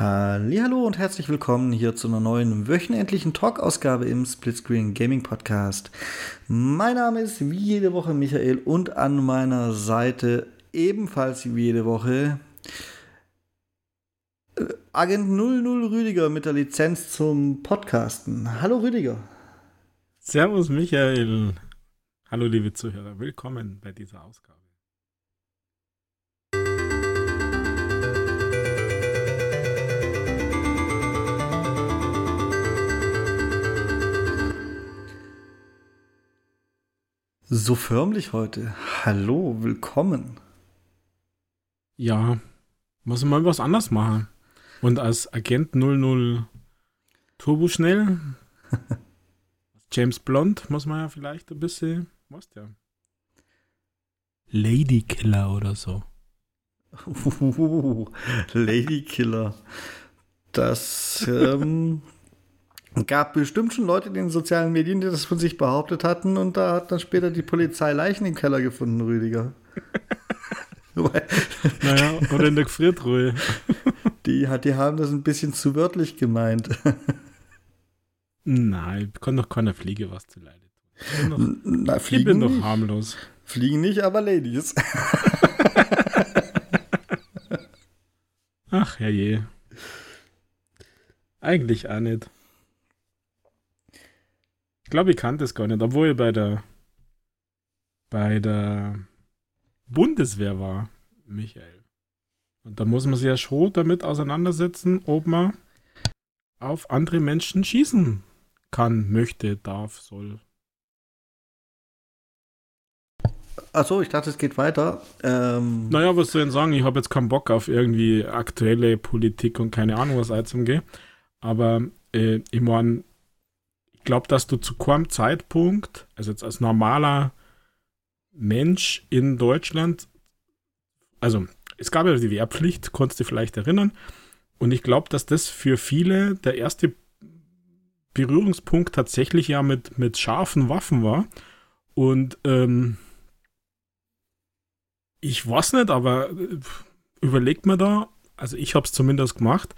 Hallo und herzlich willkommen hier zu einer neuen wöchentlichen Talk-Ausgabe im Splitscreen Gaming Podcast. Mein Name ist wie jede Woche Michael und an meiner Seite ebenfalls wie jede Woche äh, Agent 00 Rüdiger mit der Lizenz zum Podcasten. Hallo Rüdiger. Servus Michael. Hallo liebe Zuhörer, willkommen bei dieser Ausgabe. So förmlich heute. Hallo, willkommen. Ja, muss man was anders machen. Und als Agent 00 Turbo schnell, James Blond, muss man ja vielleicht ein bisschen, was ja. Lady Killer oder so. Uh, Lady Killer. Das ähm, gab bestimmt schon Leute in den sozialen Medien, die das von sich behauptet hatten und da hat dann später die Polizei Leichen im Keller gefunden, Rüdiger. naja, oder in der Gefriertruhe. Die, die haben das ein bisschen zu wörtlich gemeint. Nein, kann doch keiner Fliege was zu leiden tun. Na, ich bin doch harmlos. Fliegen nicht, aber Ladies. Ach, herrje. Eigentlich auch nicht. Ich glaube, ich kannte es gar nicht, obwohl ich bei der bei der Bundeswehr war, Michael. Und da muss man sich ja schon damit auseinandersetzen, ob man auf andere Menschen schießen kann, möchte, darf, soll. Achso, ich dachte, es geht weiter. Ähm naja, was soll ich denn sagen? Ich habe jetzt keinen Bock auf irgendwie aktuelle Politik und keine Ahnung, was einzumgehen. Aber äh, ich meine, glaube, dass du zu keinem Zeitpunkt, also jetzt als normaler Mensch in Deutschland, also es gab ja die Wehrpflicht, konntest du vielleicht erinnern. Und ich glaube, dass das für viele der erste Berührungspunkt tatsächlich ja mit, mit scharfen Waffen war. Und ähm, ich weiß nicht, aber äh, überlegt mir da, also ich habe es zumindest gemacht,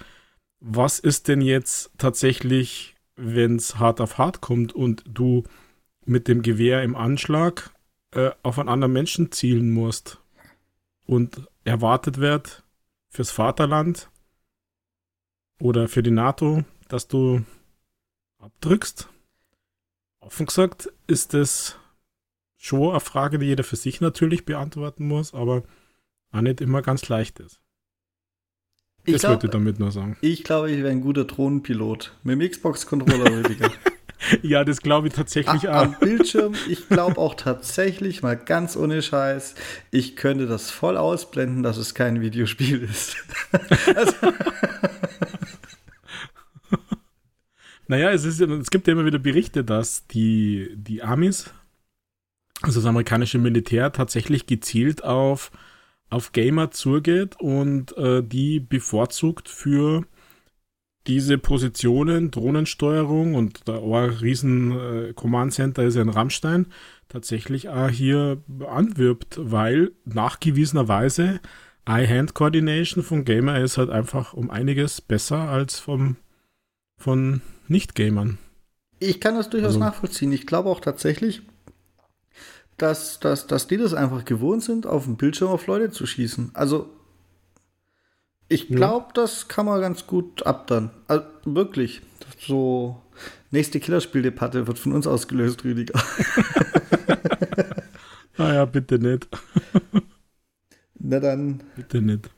was ist denn jetzt tatsächlich wenn es hart auf hart kommt und du mit dem Gewehr im Anschlag äh, auf einen anderen Menschen zielen musst und erwartet wird fürs Vaterland oder für die NATO, dass du abdrückst. Offen gesagt ist es schon eine Frage, die jeder für sich natürlich beantworten muss, aber auch nicht immer ganz leicht ist. Ich das wollte ich damit nur sagen. Ich glaube, ich wäre ein guter Drohnenpilot. Mit dem Xbox-Controller, Rüdiger. ja, das glaube ich tatsächlich auch. Am Bildschirm, ich glaube auch tatsächlich, mal ganz ohne Scheiß, ich könnte das voll ausblenden, dass es kein Videospiel ist. also naja, es, ist, es gibt ja immer wieder Berichte, dass die, die Amis, also das amerikanische Militär, tatsächlich gezielt auf auf Gamer zugeht und äh, die bevorzugt für diese Positionen, Drohnensteuerung und der riesen äh, Command Center ist ja in Rammstein, tatsächlich auch hier anwirbt, weil nachgewiesenerweise Eye-Hand-Coordination von Gamer ist halt einfach um einiges besser als vom, von Nicht-Gamern. Ich kann das durchaus also, nachvollziehen. Ich glaube auch tatsächlich, dass, dass, dass die das einfach gewohnt sind, auf dem Bildschirm auf Leute zu schießen. Also, ich glaube, ja. das kann man ganz gut abdern. Also, wirklich. So, nächste Killerspieldebatte wird von uns ausgelöst, Rüdiger. naja, ah bitte nicht. Na dann. Bitte nicht.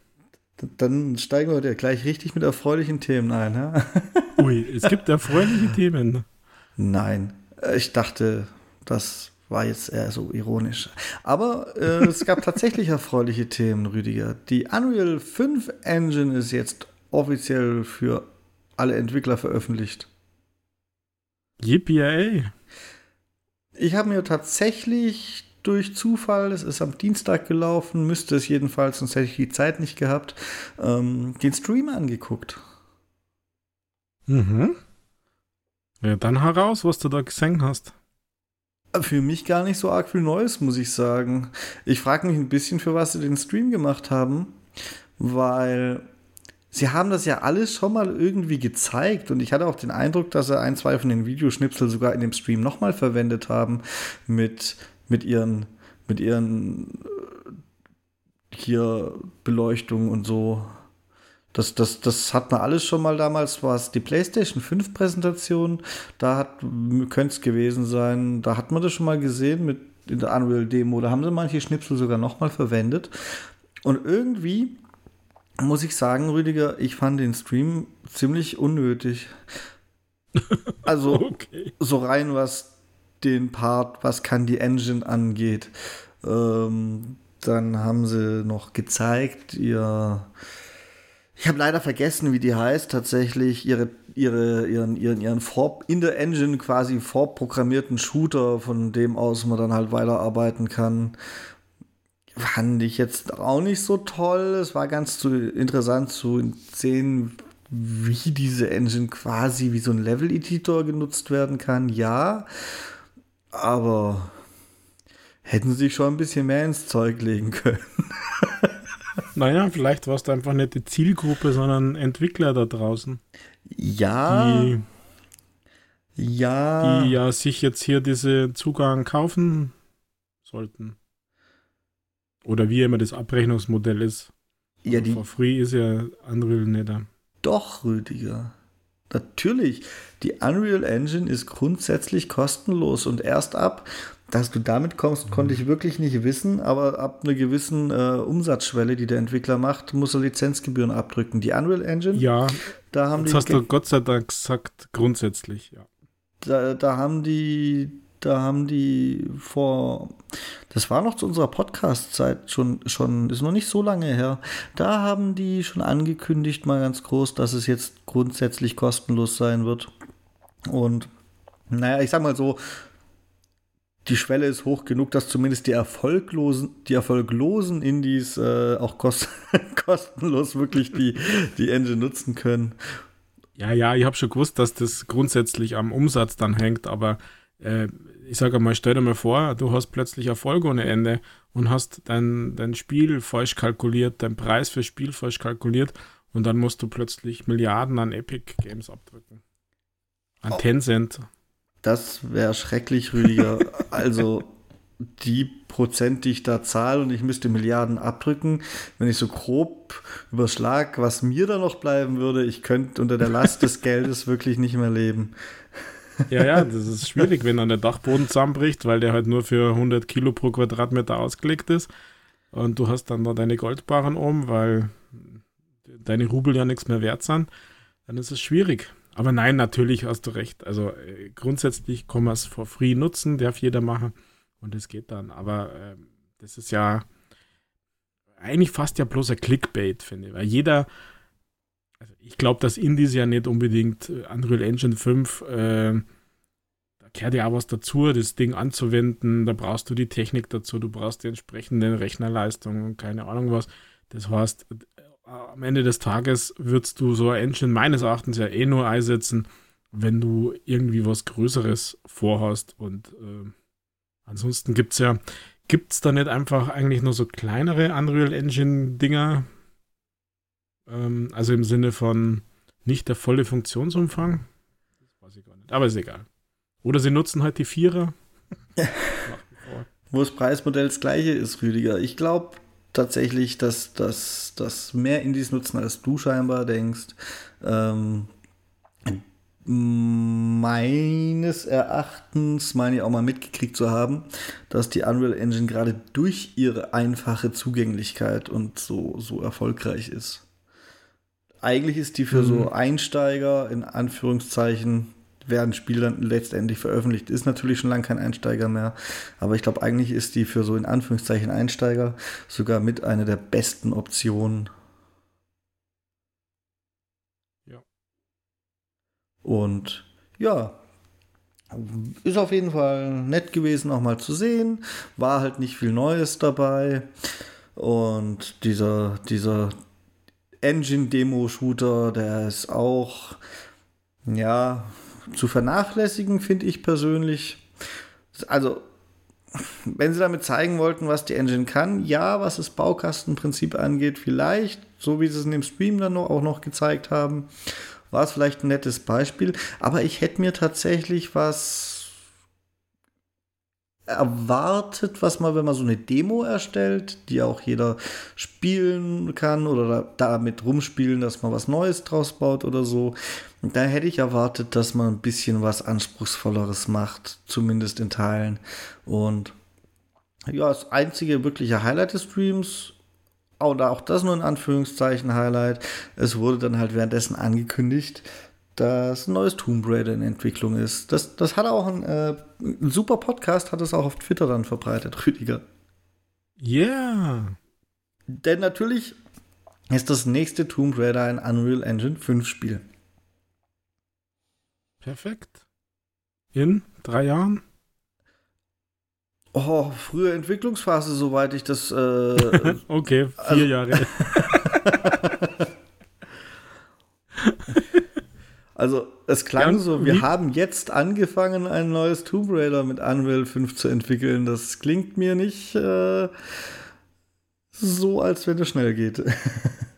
Dann steigen wir heute gleich richtig mit erfreulichen Themen ein. Ja? Ui, es gibt erfreuliche Themen. Nein, ich dachte, das war jetzt eher so ironisch. Aber äh, es gab tatsächlich erfreuliche Themen, Rüdiger. Die Unreal 5 Engine ist jetzt offiziell für alle Entwickler veröffentlicht. Yippie! Ich habe mir tatsächlich durch Zufall, es ist am Dienstag gelaufen, müsste es jedenfalls, sonst hätte ich die Zeit nicht gehabt, ähm, den Stream angeguckt. Mhm. Ja, dann heraus, was du da gesehen hast. Für mich gar nicht so arg viel Neues, muss ich sagen. Ich frage mich ein bisschen, für was sie den Stream gemacht haben, weil sie haben das ja alles schon mal irgendwie gezeigt und ich hatte auch den Eindruck, dass sie ein, zwei von den Videoschnipsel sogar in dem Stream nochmal verwendet haben mit, mit ihren, mit ihren äh, hier Beleuchtung und so. Das, das, das hat man alles schon mal damals, war es die PlayStation 5 Präsentation, da könnte es gewesen sein, da hat man das schon mal gesehen mit in der Unreal Demo, da haben sie manche Schnipsel sogar nochmal verwendet. Und irgendwie muss ich sagen, Rüdiger, ich fand den Stream ziemlich unnötig. Also okay. so rein, was den Part, was kann die Engine angeht. Ähm, dann haben sie noch gezeigt, ihr ich habe leider vergessen, wie die heißt, tatsächlich ihre, ihre, ihren, ihren, ihren vor, in der Engine quasi vorprogrammierten Shooter, von dem aus man dann halt weiterarbeiten kann. Fand ich jetzt auch nicht so toll. Es war ganz zu, interessant zu sehen, wie diese Engine quasi wie so ein Level-Editor genutzt werden kann. Ja, aber hätten sie schon ein bisschen mehr ins Zeug legen können. Naja, vielleicht warst du einfach nicht die Zielgruppe, sondern Entwickler da draußen. Ja. Die, ja. Die ja sich jetzt hier diese Zugang kaufen sollten. Oder wie immer das Abrechnungsmodell ist. Ja, die. For free ist ja Unreal nicht da. Doch, Rüdiger. Natürlich. Die Unreal Engine ist grundsätzlich kostenlos und erst ab dass du damit kommst, konnte ich wirklich nicht wissen, aber ab einer gewissen äh, Umsatzschwelle, die der Entwickler macht, muss er Lizenzgebühren abdrücken. Die Unreal Engine, ja, da haben das die. hast du Gott sei Dank gesagt, grundsätzlich, ja. Da, da haben die, da haben die vor, das war noch zu unserer Podcast-Zeit schon, schon, ist noch nicht so lange her. Da haben die schon angekündigt, mal ganz groß, dass es jetzt grundsätzlich kostenlos sein wird. Und naja, ich sag mal so, die Schwelle ist hoch genug, dass zumindest die erfolglosen, die erfolglosen Indies äh, auch kost kostenlos wirklich die, die Engine nutzen können. Ja, ja, ich habe schon gewusst, dass das grundsätzlich am Umsatz dann hängt, aber äh, ich sage mal, stell dir mal vor, du hast plötzlich Erfolg ohne Ende und hast dein, dein Spiel falsch kalkuliert, dein Preis für Spiel falsch kalkuliert und dann musst du plötzlich Milliarden an Epic Games abdrücken. An oh. Tencent. Das wäre schrecklich, Rüdiger. also die Prozent, die ich da zahle und ich müsste Milliarden abdrücken, wenn ich so grob überschlag, was mir da noch bleiben würde, ich könnte unter der Last des Geldes wirklich nicht mehr leben. Ja, ja, das ist schwierig, wenn dann der Dachboden zusammenbricht, weil der halt nur für 100 Kilo pro Quadratmeter ausgelegt ist und du hast dann da deine Goldbarren oben, weil deine Rubel ja nichts mehr wert sind, dann ist es schwierig. Aber nein, natürlich hast du recht. Also äh, grundsätzlich kann man es for free nutzen, darf jeder machen und es geht dann. Aber äh, das ist ja eigentlich fast ja bloß ein Clickbait, finde ich. Weil jeder, also ich glaube, dass Indies ja nicht unbedingt äh, Unreal Engine 5, äh, da kehrt ja auch was dazu, das Ding anzuwenden. Da brauchst du die Technik dazu, du brauchst die entsprechende Rechnerleistung und keine Ahnung was. Das heißt, am Ende des Tages würdest du so ein Engine meines Erachtens ja eh nur einsetzen, wenn du irgendwie was Größeres vorhast. Und äh, ansonsten gibt es ja, gibt es da nicht einfach eigentlich nur so kleinere Unreal Engine-Dinger? Ähm, also im Sinne von nicht der volle Funktionsumfang? Das weiß ich gar nicht. Aber ist egal. Oder sie nutzen halt die Vierer. Wo das Preismodell das gleiche ist, Rüdiger. Ich glaube, tatsächlich, dass das mehr Indies nutzen, als du scheinbar denkst. Ähm, meines Erachtens meine ich auch mal mitgekriegt zu haben, dass die Unreal Engine gerade durch ihre einfache Zugänglichkeit und so, so erfolgreich ist. Eigentlich ist die für mhm. so Einsteiger in Anführungszeichen werden Spiel dann letztendlich veröffentlicht. Ist natürlich schon lange kein Einsteiger mehr, aber ich glaube, eigentlich ist die für so in Anführungszeichen Einsteiger sogar mit einer der besten Optionen. Ja. Und ja, ist auf jeden Fall nett gewesen, auch mal zu sehen. War halt nicht viel Neues dabei. Und dieser, dieser Engine-Demo-Shooter, der ist auch, ja, zu vernachlässigen, finde ich persönlich. Also, wenn sie damit zeigen wollten, was die Engine kann, ja, was das Baukastenprinzip angeht, vielleicht, so wie sie es in dem Stream dann auch noch gezeigt haben, war es vielleicht ein nettes Beispiel. Aber ich hätte mir tatsächlich was erwartet, was man, wenn man so eine Demo erstellt, die auch jeder spielen kann oder damit rumspielen, dass man was Neues draus baut oder so. Da hätte ich erwartet, dass man ein bisschen was Anspruchsvolleres macht, zumindest in Teilen. Und ja, das einzige wirkliche Highlight des Streams, oder auch das nur in Anführungszeichen Highlight, es wurde dann halt währenddessen angekündigt, dass ein neues Tomb Raider in Entwicklung ist. Das, das hat auch ein, äh, ein super Podcast, hat es auch auf Twitter dann verbreitet, Rüdiger. Ja. Yeah. Denn natürlich ist das nächste Tomb Raider ein Unreal Engine 5 Spiel. Perfekt. In drei Jahren? Oh, frühe Entwicklungsphase, soweit ich das. Äh, okay, vier also, Jahre. Also es klang ja, so, wir haben jetzt angefangen, ein neues Tomb Raider mit Unreal 5 zu entwickeln. Das klingt mir nicht äh, so, als wenn es schnell geht.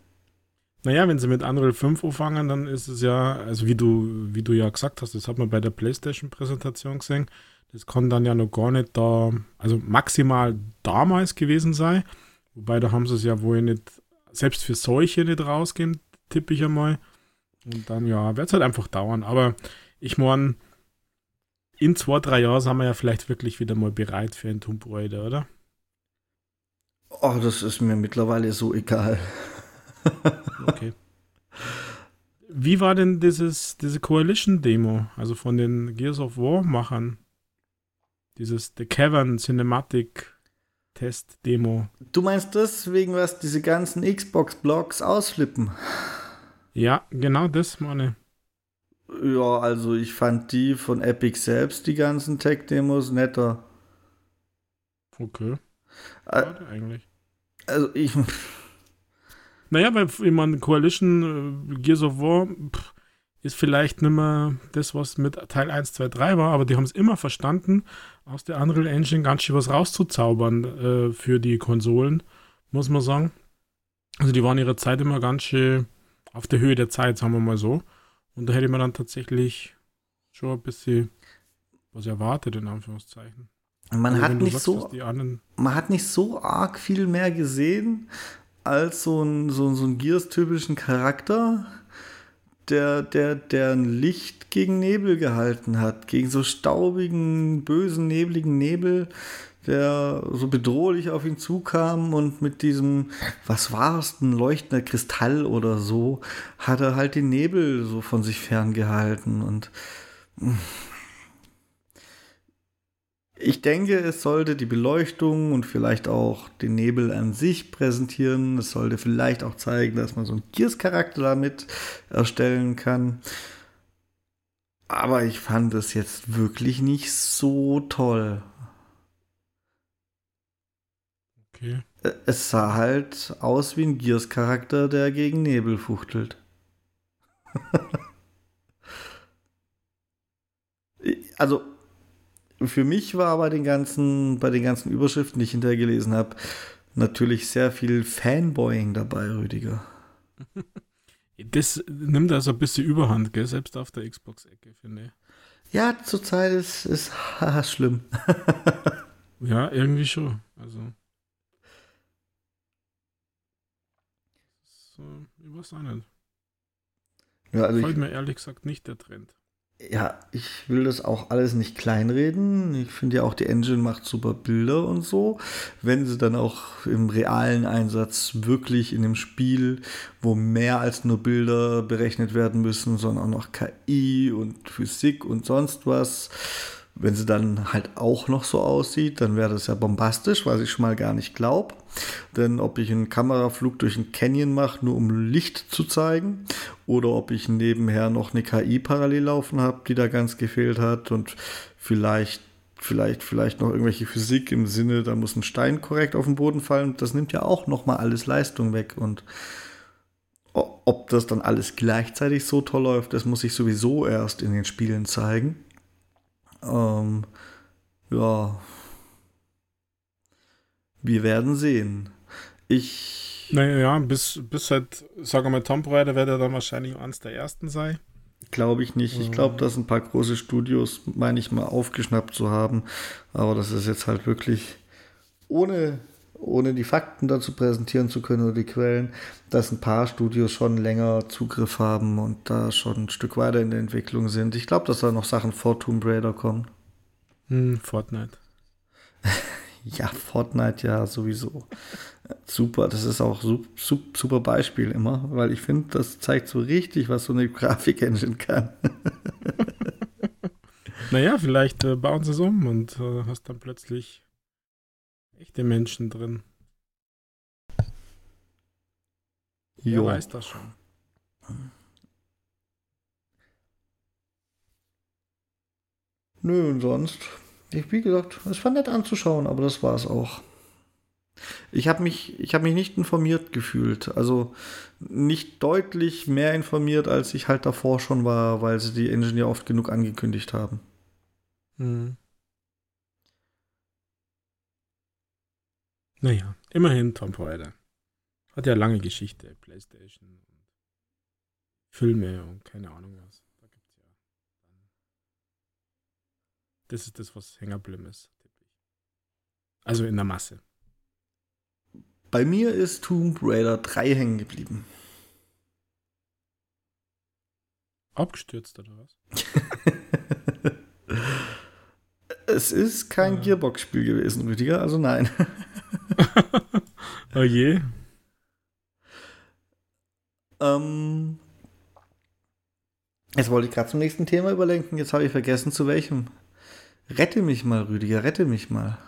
Naja, wenn sie mit Unreal 5 anfangen, dann ist es ja, also wie du, wie du ja gesagt hast, das hat man bei der PlayStation-Präsentation gesehen, das kann dann ja noch gar nicht da, also maximal damals gewesen sein. Wobei da haben sie es ja wohl nicht, selbst für solche nicht rausgehen, tippe ich einmal. Und dann, ja, wird es halt einfach dauern. Aber ich meine, in zwei, drei Jahren sind wir ja vielleicht wirklich wieder mal bereit für ein Tomb Raider, oder? Oh, das ist mir mittlerweile so egal. Okay. Wie war denn dieses, diese Coalition-Demo, also von den Gears of War-Machern? Dieses The Cavern Cinematic Test-Demo. Du meinst deswegen, was diese ganzen Xbox-Blogs ausflippen? Ja, genau das meine. Ja, also ich fand die von Epic selbst, die ganzen Tech-Demos, netter. Okay. Äh, eigentlich. Also ich. Naja, weil ich meine, Coalition äh, Gears of War pff, ist vielleicht nicht mehr das, was mit Teil 1, 2, 3 war, aber die haben es immer verstanden, aus der Unreal Engine ganz schön was rauszuzaubern äh, für die Konsolen, muss man sagen. Also die waren ihrer Zeit immer ganz schön auf der Höhe der Zeit, sagen wir mal so. Und da hätte man dann tatsächlich schon ein bisschen was erwartet, in Anführungszeichen. Man also, hat nicht sagst, so, man hat nicht so arg viel mehr gesehen als so ein, so, so ein Gears-typischen Charakter, der, der, der ein Licht gegen Nebel gehalten hat, gegen so staubigen, bösen, nebligen Nebel der so bedrohlich auf ihn zukam und mit diesem, was war es, ein leuchtender Kristall oder so, hat er halt den Nebel so von sich ferngehalten und ich denke, es sollte die Beleuchtung und vielleicht auch den Nebel an sich präsentieren. Es sollte vielleicht auch zeigen, dass man so einen Gears-Charakter damit erstellen kann. Aber ich fand es jetzt wirklich nicht so toll. Okay. Es sah halt aus wie ein Gears-Charakter, der gegen Nebel fuchtelt. also, für mich war bei den ganzen, bei den ganzen Überschriften, die ich hinterher gelesen habe, natürlich sehr viel Fanboying dabei, Rüdiger. Das nimmt also ein bisschen Überhand, gell? selbst auf der Xbox-Ecke, finde ich. Ja, zurzeit ist es schlimm. ja, irgendwie schon. Also. ich weiß auch nicht. Ja, also Gefällt mir ehrlich gesagt nicht der Trend. Ja, ich will das auch alles nicht kleinreden. Ich finde ja auch, die Engine macht super Bilder und so. Wenn sie dann auch im realen Einsatz wirklich in dem Spiel, wo mehr als nur Bilder berechnet werden müssen, sondern auch noch KI und Physik und sonst was, wenn sie dann halt auch noch so aussieht, dann wäre das ja bombastisch, was ich schon mal gar nicht glaube. Denn ob ich einen Kameraflug durch einen Canyon mache, nur um Licht zu zeigen, oder ob ich nebenher noch eine KI parallel laufen habe, die da ganz gefehlt hat und vielleicht vielleicht vielleicht noch irgendwelche Physik im Sinne, da muss ein Stein korrekt auf den Boden fallen, das nimmt ja auch noch mal alles Leistung weg und ob das dann alles gleichzeitig so toll läuft, das muss ich sowieso erst in den Spielen zeigen. Ähm, ja, Wir werden sehen. Ich. Naja, bis, bis halt, sagen wir mal, Tomb Raider wird er dann wahrscheinlich eines der ersten sein. Glaube ich nicht. Ich glaube, dass ein paar große Studios, meine ich mal, aufgeschnappt zu haben. Aber das ist jetzt halt wirklich ohne, ohne die Fakten dazu präsentieren zu können oder die Quellen, dass ein paar Studios schon länger Zugriff haben und da schon ein Stück weiter in der Entwicklung sind. Ich glaube, dass da noch Sachen vor Tomb Raider kommen. Hm, Fortnite. ja, Fortnite ja sowieso. Super, das ist auch super, super Beispiel immer, weil ich finde, das zeigt so richtig, was so eine Grafik-Engine kann. naja, vielleicht äh, bauen sie es um und äh, hast dann plötzlich echte Menschen drin. Jo. Wer weiß das schon. Nö, und sonst, ich, wie gesagt, es war nett anzuschauen, aber das war es auch. Ich habe mich, ich hab mich nicht informiert gefühlt. Also nicht deutlich mehr informiert, als ich halt davor schon war, weil sie die Engineer oft genug angekündigt haben. Hm. Naja, immerhin Tomb Raider. Hat ja lange Geschichte, Playstation und Filme und keine Ahnung was. Da gibt's ja. Das ist das, was hängen ist, Also in der Masse. Bei mir ist Tomb Raider 3 hängen geblieben. Abgestürzt oder was? es ist kein ja. Gearbox-Spiel gewesen, Rüdiger, also nein. oh je. Ähm, jetzt wollte ich gerade zum nächsten Thema überlenken, jetzt habe ich vergessen zu welchem. Rette mich mal, Rüdiger, rette mich mal.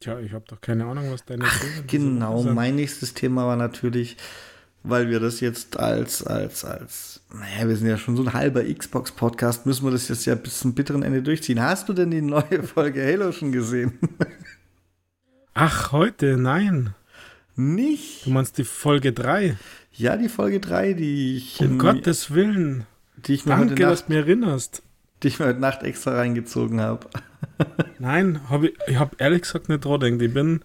Tja, ich habe doch keine Ahnung, was deine Ach, Genau, so mein nächstes Thema war natürlich, weil wir das jetzt als, als, als, naja, wir sind ja schon so ein halber Xbox-Podcast, müssen wir das jetzt ja bis zum bitteren Ende durchziehen. Hast du denn die neue Folge Halo schon gesehen? Ach, heute? Nein. Nicht? Du meinst die Folge 3? Ja, die Folge 3, die ich. Um Gottes Willen. Die ich mir Danke, heute Nacht, dass du mir erinnerst. Die ich mir heute Nacht extra reingezogen habe. Nein, hab ich, ich habe ehrlich gesagt nicht dran gedacht. Ich bin,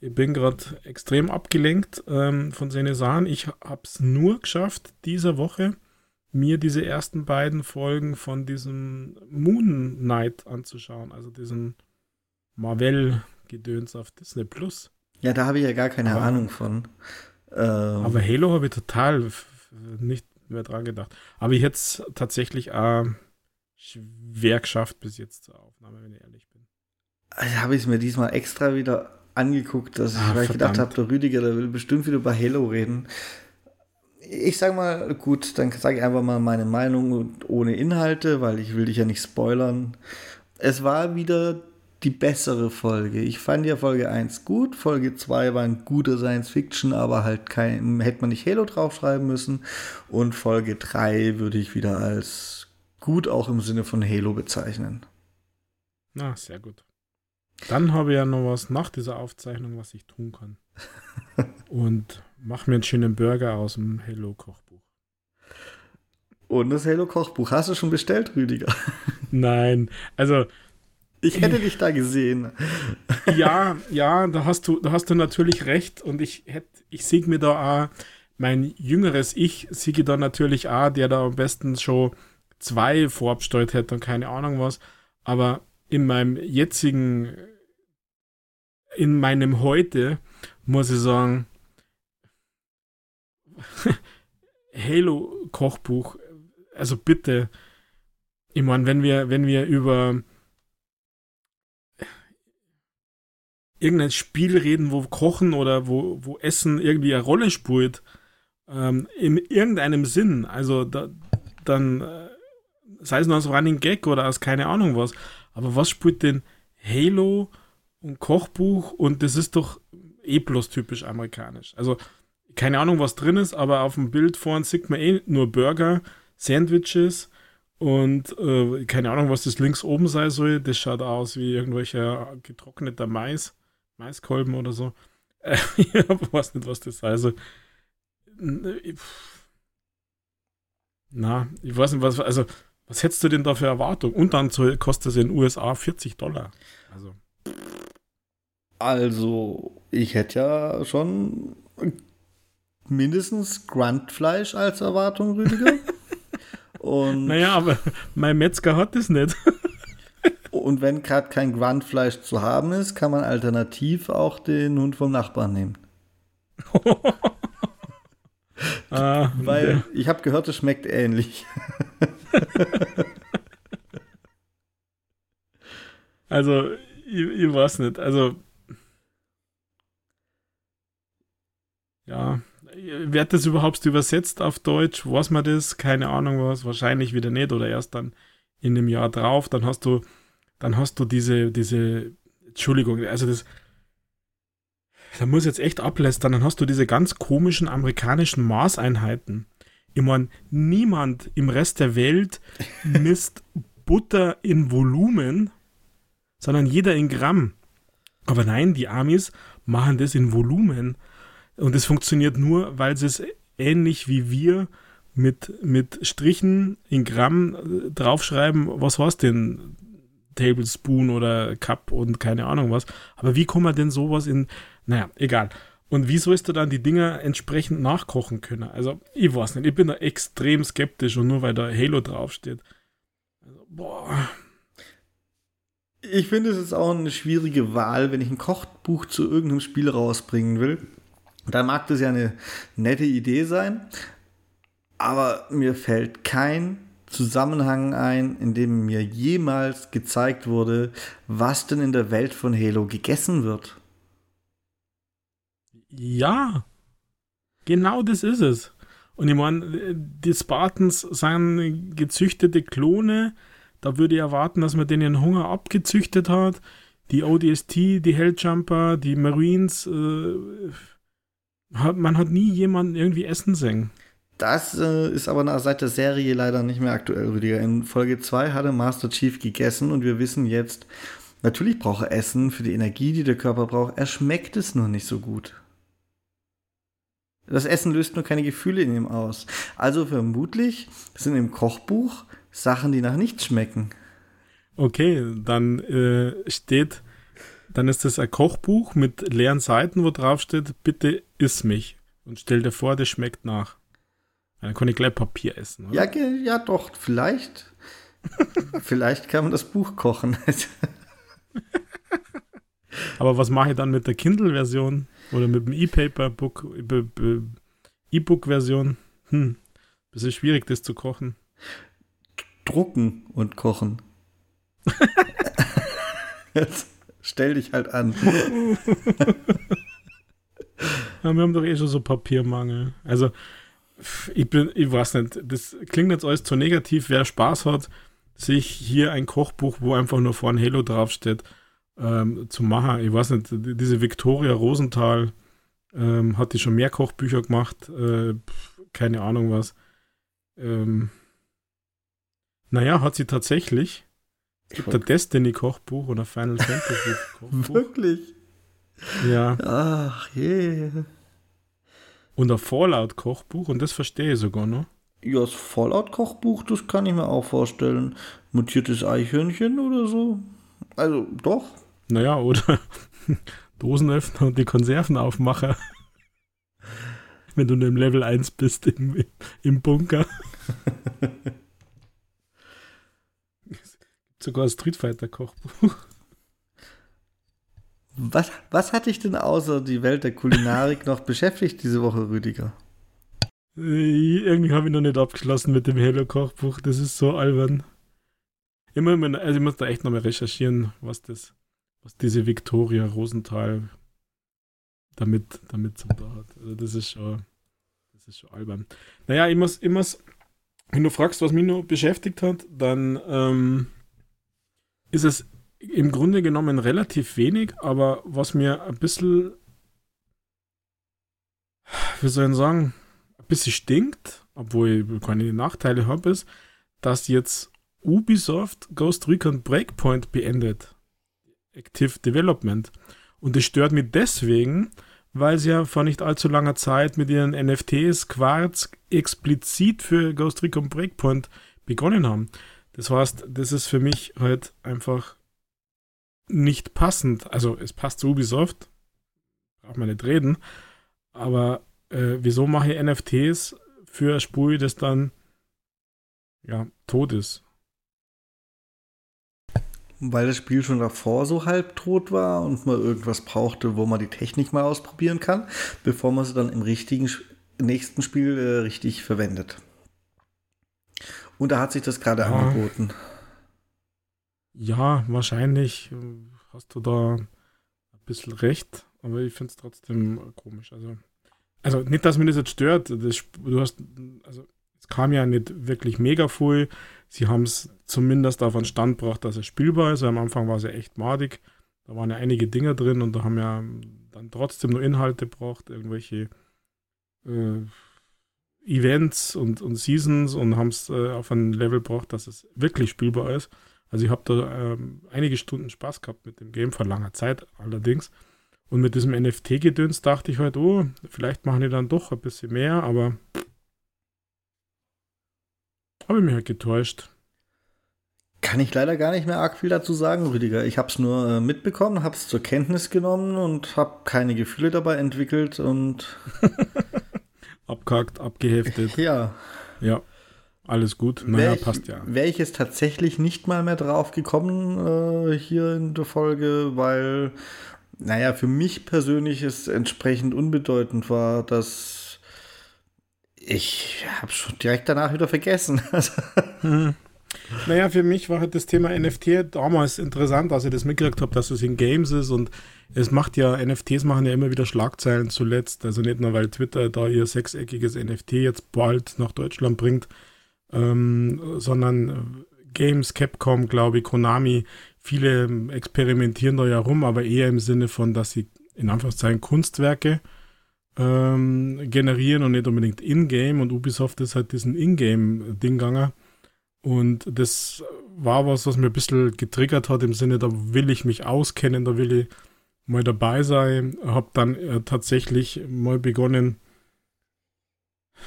ich bin gerade extrem abgelenkt ähm, von seinen Sachen. Ich habe es nur geschafft, diese Woche mir diese ersten beiden Folgen von diesem Moon Knight anzuschauen. Also diesen Marvel-Gedöns auf Disney Plus. Ja, da habe ich ja gar keine aber, Ahnung von. Ähm, aber Halo habe ich total nicht mehr dran gedacht. Aber ich hätte es tatsächlich äh, schwer geschafft bis jetzt zur Aufnahme, wenn ich ehrlich bin. Also habe ich es mir diesmal extra wieder angeguckt, dass ah, ich, weil ich gedacht habe, der Rüdiger, der will bestimmt wieder über Halo reden. Ich sage mal, gut, dann sage ich einfach mal meine Meinung ohne Inhalte, weil ich will dich ja nicht spoilern. Es war wieder die bessere Folge. Ich fand ja Folge 1 gut, Folge 2 war ein guter Science Fiction, aber halt kein, hätte man nicht Halo draufschreiben müssen. Und Folge 3 würde ich wieder als gut auch im Sinne von Halo bezeichnen. Na, sehr gut. Dann habe ich ja noch was nach dieser Aufzeichnung, was ich tun kann. Und mach mir einen schönen Burger aus dem Halo-Kochbuch. Und das Halo-Kochbuch hast du schon bestellt, Rüdiger? Nein, also. Ich hätte dich da gesehen. Ja, ja, da hast du, da hast du natürlich recht. Und ich hätte, ich sehe mir da auch mein jüngeres Ich, sehe da natürlich auch, der da am besten schon zwei vorabsteuert hätte und keine Ahnung was. Aber in meinem jetzigen, in meinem heute, muss ich sagen, Halo-Kochbuch, also bitte, ich meine, wenn wir, wenn wir über irgendein Spiel reden, wo Kochen oder wo, wo Essen irgendwie eine Rolle spielt, ähm, in irgendeinem Sinn, also da, dann äh, sei es nur als Running Gag oder als keine Ahnung was. Aber was spielt denn Halo und Kochbuch und das ist doch eh bloß typisch amerikanisch. Also keine Ahnung, was drin ist, aber auf dem Bild vorne sieht man eh nur Burger, Sandwiches und äh, keine Ahnung, was das links oben sein soll. Das schaut aus wie irgendwelcher getrockneter Mais, Maiskolben oder so. ich weiß nicht, was das heißt. Also, na, ich weiß nicht, was, also was hättest du denn da für Erwartungen? Und dann kostet es in den USA 40 Dollar. Also. Also, ich hätte ja schon mindestens Grundfleisch als Erwartung, Rüdiger. Und naja, aber mein Metzger hat das nicht. und wenn gerade kein Grundfleisch zu haben ist, kann man alternativ auch den Hund vom Nachbarn nehmen. ah, Weil ja. ich habe gehört, es schmeckt ähnlich. also, ich, ich weiß nicht. Also, ja, wird das überhaupt übersetzt auf Deutsch? Weiß man das? Keine Ahnung was. Wahrscheinlich wieder nicht oder erst dann in einem Jahr drauf. Dann hast du, dann hast du diese, diese, Entschuldigung, also das, da muss jetzt echt ablästern. Dann hast du diese ganz komischen amerikanischen Maßeinheiten. Ich meine, niemand im Rest der Welt misst Butter in Volumen, sondern jeder in Gramm. Aber nein, die Amis machen das in Volumen. Und es funktioniert nur, weil sie es ähnlich wie wir mit, mit Strichen in Gramm äh, draufschreiben, was heißt denn Tablespoon oder Cup und keine Ahnung was. Aber wie kann man denn sowas in, naja, egal. Und wie sollst du dann die Dinger entsprechend nachkochen können? Also, ich weiß nicht, ich bin da extrem skeptisch und nur weil da Halo draufsteht. Also, boah. Ich finde, es ist auch eine schwierige Wahl, wenn ich ein Kochbuch zu irgendeinem Spiel rausbringen will dann mag das ja eine nette Idee sein, aber mir fällt kein Zusammenhang ein, in dem mir jemals gezeigt wurde, was denn in der Welt von Halo gegessen wird. Ja, genau das ist es. Und ich meine, die Spartans sind gezüchtete Klone. Da würde ich erwarten, dass man denen Hunger abgezüchtet hat. Die ODST, die Helljumper, die Marines, äh, man hat nie jemanden irgendwie essen sehen. Das äh, ist aber seit der Serie leider nicht mehr aktuell, Rüdiger. In Folge 2 hatte Master Chief gegessen und wir wissen jetzt, natürlich braucht er Essen für die Energie, die der Körper braucht. Er schmeckt es nur nicht so gut. Das Essen löst nur keine Gefühle in ihm aus. Also vermutlich sind im Kochbuch Sachen, die nach nichts schmecken. Okay, dann äh, steht dann ist das ein Kochbuch mit leeren Seiten, wo drauf steht, bitte iss mich. Und stell dir vor, das schmeckt nach. Dann kann ich gleich Papier essen, oder? Ja, ja doch, vielleicht. vielleicht kann man das Buch kochen. Aber was mache ich dann mit der Kindle-Version? Oder mit dem E-Paper-Book, E-Book-Version? Hm, bisschen schwierig, das zu kochen. Drucken und kochen. Jetzt. Stell dich halt an. ja, wir haben doch eh schon so Papiermangel. Also, ich bin, ich weiß nicht, das klingt jetzt alles zu negativ. Wer Spaß hat, sich hier ein Kochbuch, wo einfach nur vorne Halo draufsteht, ähm, zu machen. Ich weiß nicht, diese Victoria Rosenthal ähm, hat die schon mehr Kochbücher gemacht. Äh, keine Ahnung was. Ähm, naja, hat sie tatsächlich. Es gibt ein Destiny-Kochbuch oder Final Fantasy-Kochbuch. Wirklich? Ja. Ach je. Und ein Fallout-Kochbuch und das verstehe ich sogar noch. Ja, das Fallout-Kochbuch, das kann ich mir auch vorstellen. Mutiertes Eichhörnchen oder so. Also, doch. Naja, oder Dosenöffner und die Konservenaufmacher. Wenn du nur im Level 1 bist im, im Bunker. sogar ein Street Fighter Kochbuch. Was, was hat dich denn außer die Welt der Kulinarik noch beschäftigt diese Woche, Rüdiger? Äh, irgendwie habe ich noch nicht abgeschlossen mit dem Halo Kochbuch. Das ist so albern. Immer, immer, also ich muss da echt nochmal recherchieren, was das, was diese Victoria Rosenthal damit, damit zum da hat. Also das ist schon, das ist schon albern. Naja, ich muss, ich muss, wenn du fragst, was mich noch beschäftigt hat, dann ähm, ist es im Grunde genommen relativ wenig, aber was mir ein bisschen, wie soll ich sagen, ein bisschen stinkt, obwohl ich keine Nachteile habe, ist, dass jetzt Ubisoft Ghost Recon Breakpoint beendet. Active Development. Und das stört mich deswegen, weil sie ja vor nicht allzu langer Zeit mit ihren NFTs Quarz explizit für Ghost Recon Breakpoint begonnen haben. Das heißt, das ist für mich halt einfach nicht passend. Also es passt zu Ubisoft, braucht man nicht reden, aber äh, wieso mache ich NFTs für ein Spiel, das dann ja tot ist? Weil das Spiel schon davor so halbtot war und man irgendwas brauchte, wo man die Technik mal ausprobieren kann, bevor man sie dann im richtigen nächsten Spiel äh, richtig verwendet. Und da hat sich das gerade ja. angeboten. Ja, wahrscheinlich äh, hast du da ein bisschen recht, aber ich finde es trotzdem komisch. Also, also nicht, dass mir das jetzt stört. Das, du hast, also es kam ja nicht wirklich mega viel. Sie haben es zumindest auf einen Stand gebracht, dass es spielbar ist. Am Anfang war es ja echt madig. Da waren ja einige Dinge drin und da haben ja dann trotzdem nur Inhalte gebraucht, irgendwelche äh, Events und, und Seasons und haben es äh, auf ein Level gebracht, dass es wirklich spielbar ist. Also ich habe da ähm, einige Stunden Spaß gehabt mit dem Game, vor langer Zeit allerdings. Und mit diesem NFT-Gedöns dachte ich halt, oh, vielleicht machen die dann doch ein bisschen mehr, aber habe ich mich halt getäuscht. Kann ich leider gar nicht mehr arg viel dazu sagen, Rüdiger. Ich habe es nur äh, mitbekommen, habe es zur Kenntnis genommen und habe keine Gefühle dabei entwickelt und abgehakt, abgeheftet. Ja. Ja. Alles gut. Naja, ich, passt ja. Wäre ich jetzt tatsächlich nicht mal mehr drauf gekommen äh, hier in der Folge, weil, naja, für mich persönlich es entsprechend unbedeutend war, dass ich habe schon direkt danach wieder vergessen. hm. Naja, für mich war halt das Thema NFT damals interessant, als ich das mitgekriegt habe, dass es in Games ist und es macht ja, NFTs machen ja immer wieder Schlagzeilen zuletzt. Also nicht nur, weil Twitter da ihr sechseckiges NFT jetzt bald nach Deutschland bringt, ähm, sondern äh, Games, Capcom, glaube ich, Konami, viele ähm, experimentieren da ja rum, aber eher im Sinne von, dass sie in Anführungszeichen Kunstwerke ähm, generieren und nicht unbedingt in-game und Ubisoft ist halt diesen In-game-Ding gegangen. Und das war was, was mir ein bisschen getriggert hat, im Sinne, da will ich mich auskennen, da will ich mal dabei sein. Hab dann äh, tatsächlich mal begonnen,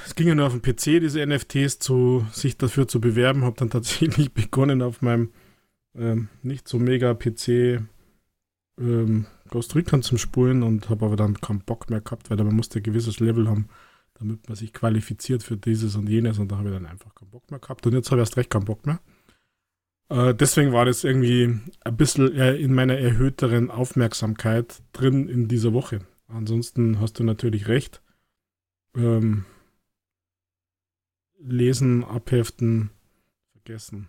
es ging ja nur auf dem PC, diese NFTs zu, sich dafür zu bewerben. Habe dann tatsächlich begonnen auf meinem ähm, nicht so mega PC ähm, Ghost Recon zum Spulen und habe aber dann keinen Bock mehr gehabt, weil man musste ein gewisses Level haben, damit man sich qualifiziert für dieses und jenes und da habe ich dann einfach keinen Bock mehr gehabt und jetzt habe ich erst recht keinen Bock mehr. Äh, deswegen war das irgendwie ein bisschen in meiner erhöhteren Aufmerksamkeit drin in dieser Woche. Ansonsten hast du natürlich recht. Ähm, lesen, abheften, vergessen.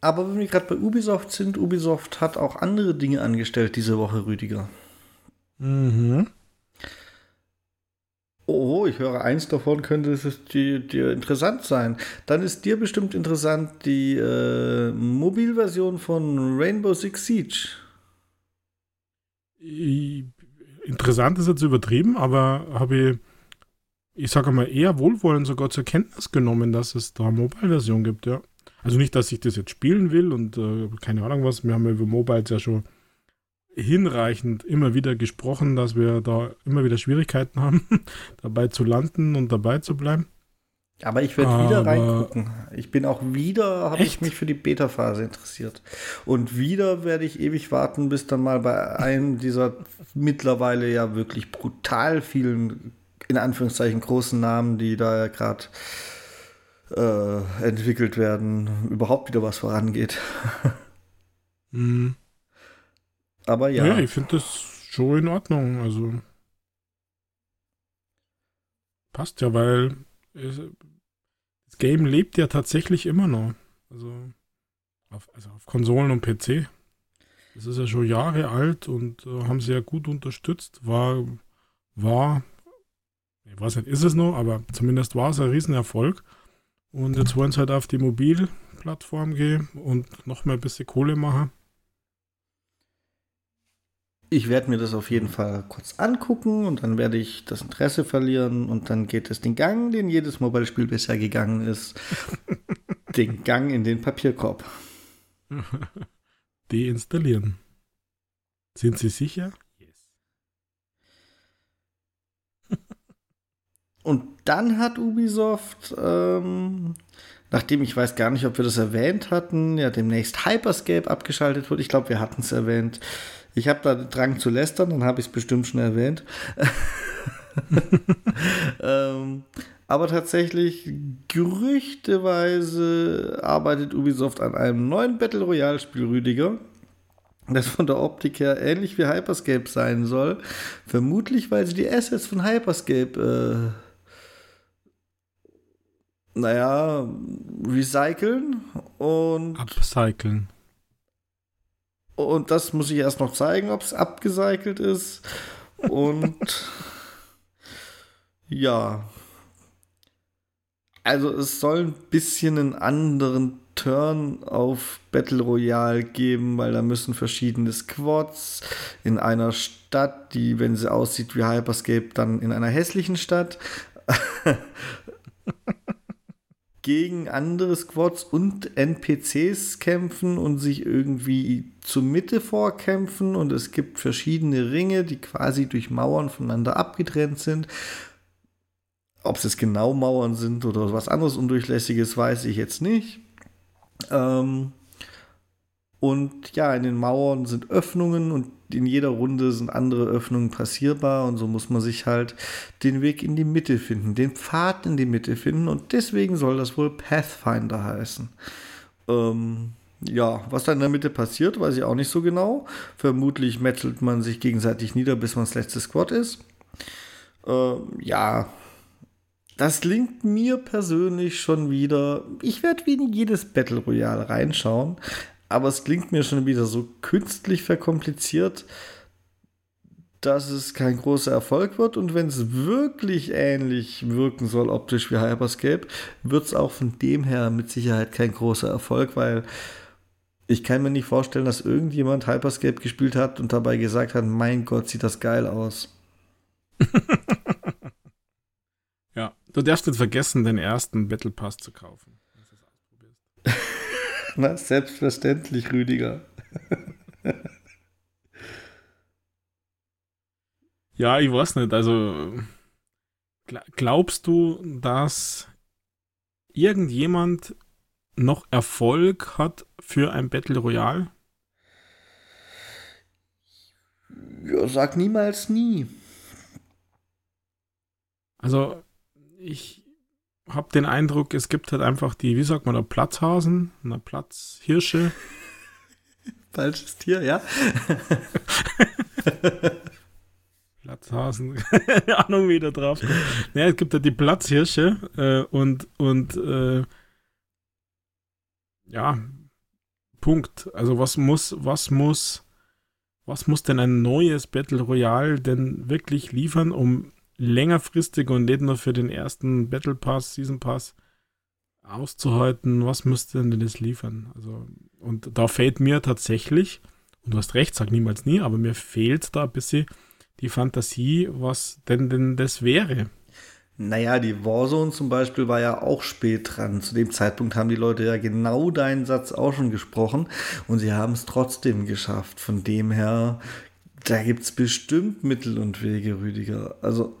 Aber wenn wir gerade bei Ubisoft sind, Ubisoft hat auch andere Dinge angestellt diese Woche, Rüdiger. Mhm. Oh, ich höre, eins davon könnte es dir, dir interessant sein. Dann ist dir bestimmt interessant die äh, Mobilversion von Rainbow Six Siege. Interessant ist jetzt übertrieben, aber habe ich ich sage mal, eher wohlwollend sogar zur Kenntnis genommen, dass es da Mobile-Version gibt, ja. Also nicht, dass ich das jetzt spielen will und äh, keine Ahnung was, wir haben ja über Mobiles ja schon hinreichend immer wieder gesprochen, dass wir da immer wieder Schwierigkeiten haben, dabei zu landen und dabei zu bleiben. Aber ich werde wieder reingucken. Ich bin auch wieder, habe ich mich für die Beta-Phase interessiert. Und wieder werde ich ewig warten, bis dann mal bei einem dieser mittlerweile ja wirklich brutal vielen in Anführungszeichen großen Namen, die da gerade äh, entwickelt werden, überhaupt wieder was vorangeht. mhm. Aber ja. Ja, ich finde das schon in Ordnung. Also passt ja, weil es, das Game lebt ja tatsächlich immer noch. Also auf, also auf Konsolen und PC. Das ist ja schon Jahre alt und äh, haben sie ja gut unterstützt. War, war ich weiß nicht, ist es noch, aber zumindest war es ein Riesenerfolg. Und jetzt wollen sie halt auf die Mobilplattform gehen und noch mal ein bisschen Kohle machen. Ich werde mir das auf jeden Fall kurz angucken und dann werde ich das Interesse verlieren und dann geht es den Gang, den jedes Mobile-Spiel bisher gegangen ist. den Gang in den Papierkorb. Deinstallieren. Sind Sie sicher? Und dann hat Ubisoft, ähm, nachdem ich weiß gar nicht, ob wir das erwähnt hatten, ja demnächst Hyperscape abgeschaltet wird. Ich glaube, wir hatten es erwähnt. Ich habe da den Drang zu lästern, dann habe ich es bestimmt schon erwähnt. ähm, aber tatsächlich, gerüchteweise arbeitet Ubisoft an einem neuen Battle Royale-Spiel, Rüdiger. Das von der Optik her ähnlich wie Hyperscape sein soll. Vermutlich, weil sie die Assets von Hyperscape, äh, naja, recyceln und. Upcyclen. Und das muss ich erst noch zeigen, ob es abgecycelt ist. Und ja. Also es soll ein bisschen einen anderen Turn auf Battle Royale geben, weil da müssen verschiedene Squads in einer Stadt, die, wenn sie aussieht wie Hyperscape, dann in einer hässlichen Stadt. gegen andere Squads und NPCs kämpfen und sich irgendwie zur Mitte vorkämpfen und es gibt verschiedene Ringe, die quasi durch Mauern voneinander abgetrennt sind. Ob es genau Mauern sind oder was anderes Undurchlässiges, weiß ich jetzt nicht. Ähm, und ja, in den Mauern sind Öffnungen und in jeder Runde sind andere Öffnungen passierbar und so muss man sich halt den Weg in die Mitte finden, den Pfad in die Mitte finden und deswegen soll das wohl Pathfinder heißen. Ähm, ja, was da in der Mitte passiert, weiß ich auch nicht so genau. Vermutlich metzelt man sich gegenseitig nieder, bis man das letzte Squad ist. Ähm, ja, das klingt mir persönlich schon wieder. Ich werde wie in jedes Battle Royale reinschauen, aber es klingt mir schon wieder so künstlich verkompliziert, dass es kein großer Erfolg wird. Und wenn es wirklich ähnlich wirken soll, optisch wie Hyperscape, wird es auch von dem her mit Sicherheit kein großer Erfolg, weil ich kann mir nicht vorstellen, dass irgendjemand Hyperscape gespielt hat und dabei gesagt hat, mein Gott, sieht das geil aus. ja, du darfst nicht vergessen, den ersten Battle Pass zu kaufen. Na, selbstverständlich, Rüdiger. ja, ich weiß nicht. Also, glaubst du, dass irgendjemand noch Erfolg hat für ein Battle Royale? Ja, sag niemals nie. Also, ich, habe den Eindruck, es gibt halt einfach die, wie sagt man da, Platzhasen, na Platzhirsche. Falsches Tier, ja. Platzhasen, keine Ahnung, wie da drauf kommt. Ja, es gibt ja die Platzhirsche äh, und, und äh, ja, Punkt. Also was muss, was muss, was muss denn ein neues Battle Royale denn wirklich liefern, um längerfristig und nicht nur für den ersten Battle Pass, Season Pass auszuhalten, was müsste denn das liefern? Also, und da fehlt mir tatsächlich, und du hast recht, sag niemals nie, aber mir fehlt da ein bisschen die Fantasie, was denn denn das wäre. Naja, die Warzone zum Beispiel war ja auch spät dran. Zu dem Zeitpunkt haben die Leute ja genau deinen Satz auch schon gesprochen und sie haben es trotzdem geschafft. Von dem her da gibt es bestimmt Mittel und Wege, Rüdiger. Also,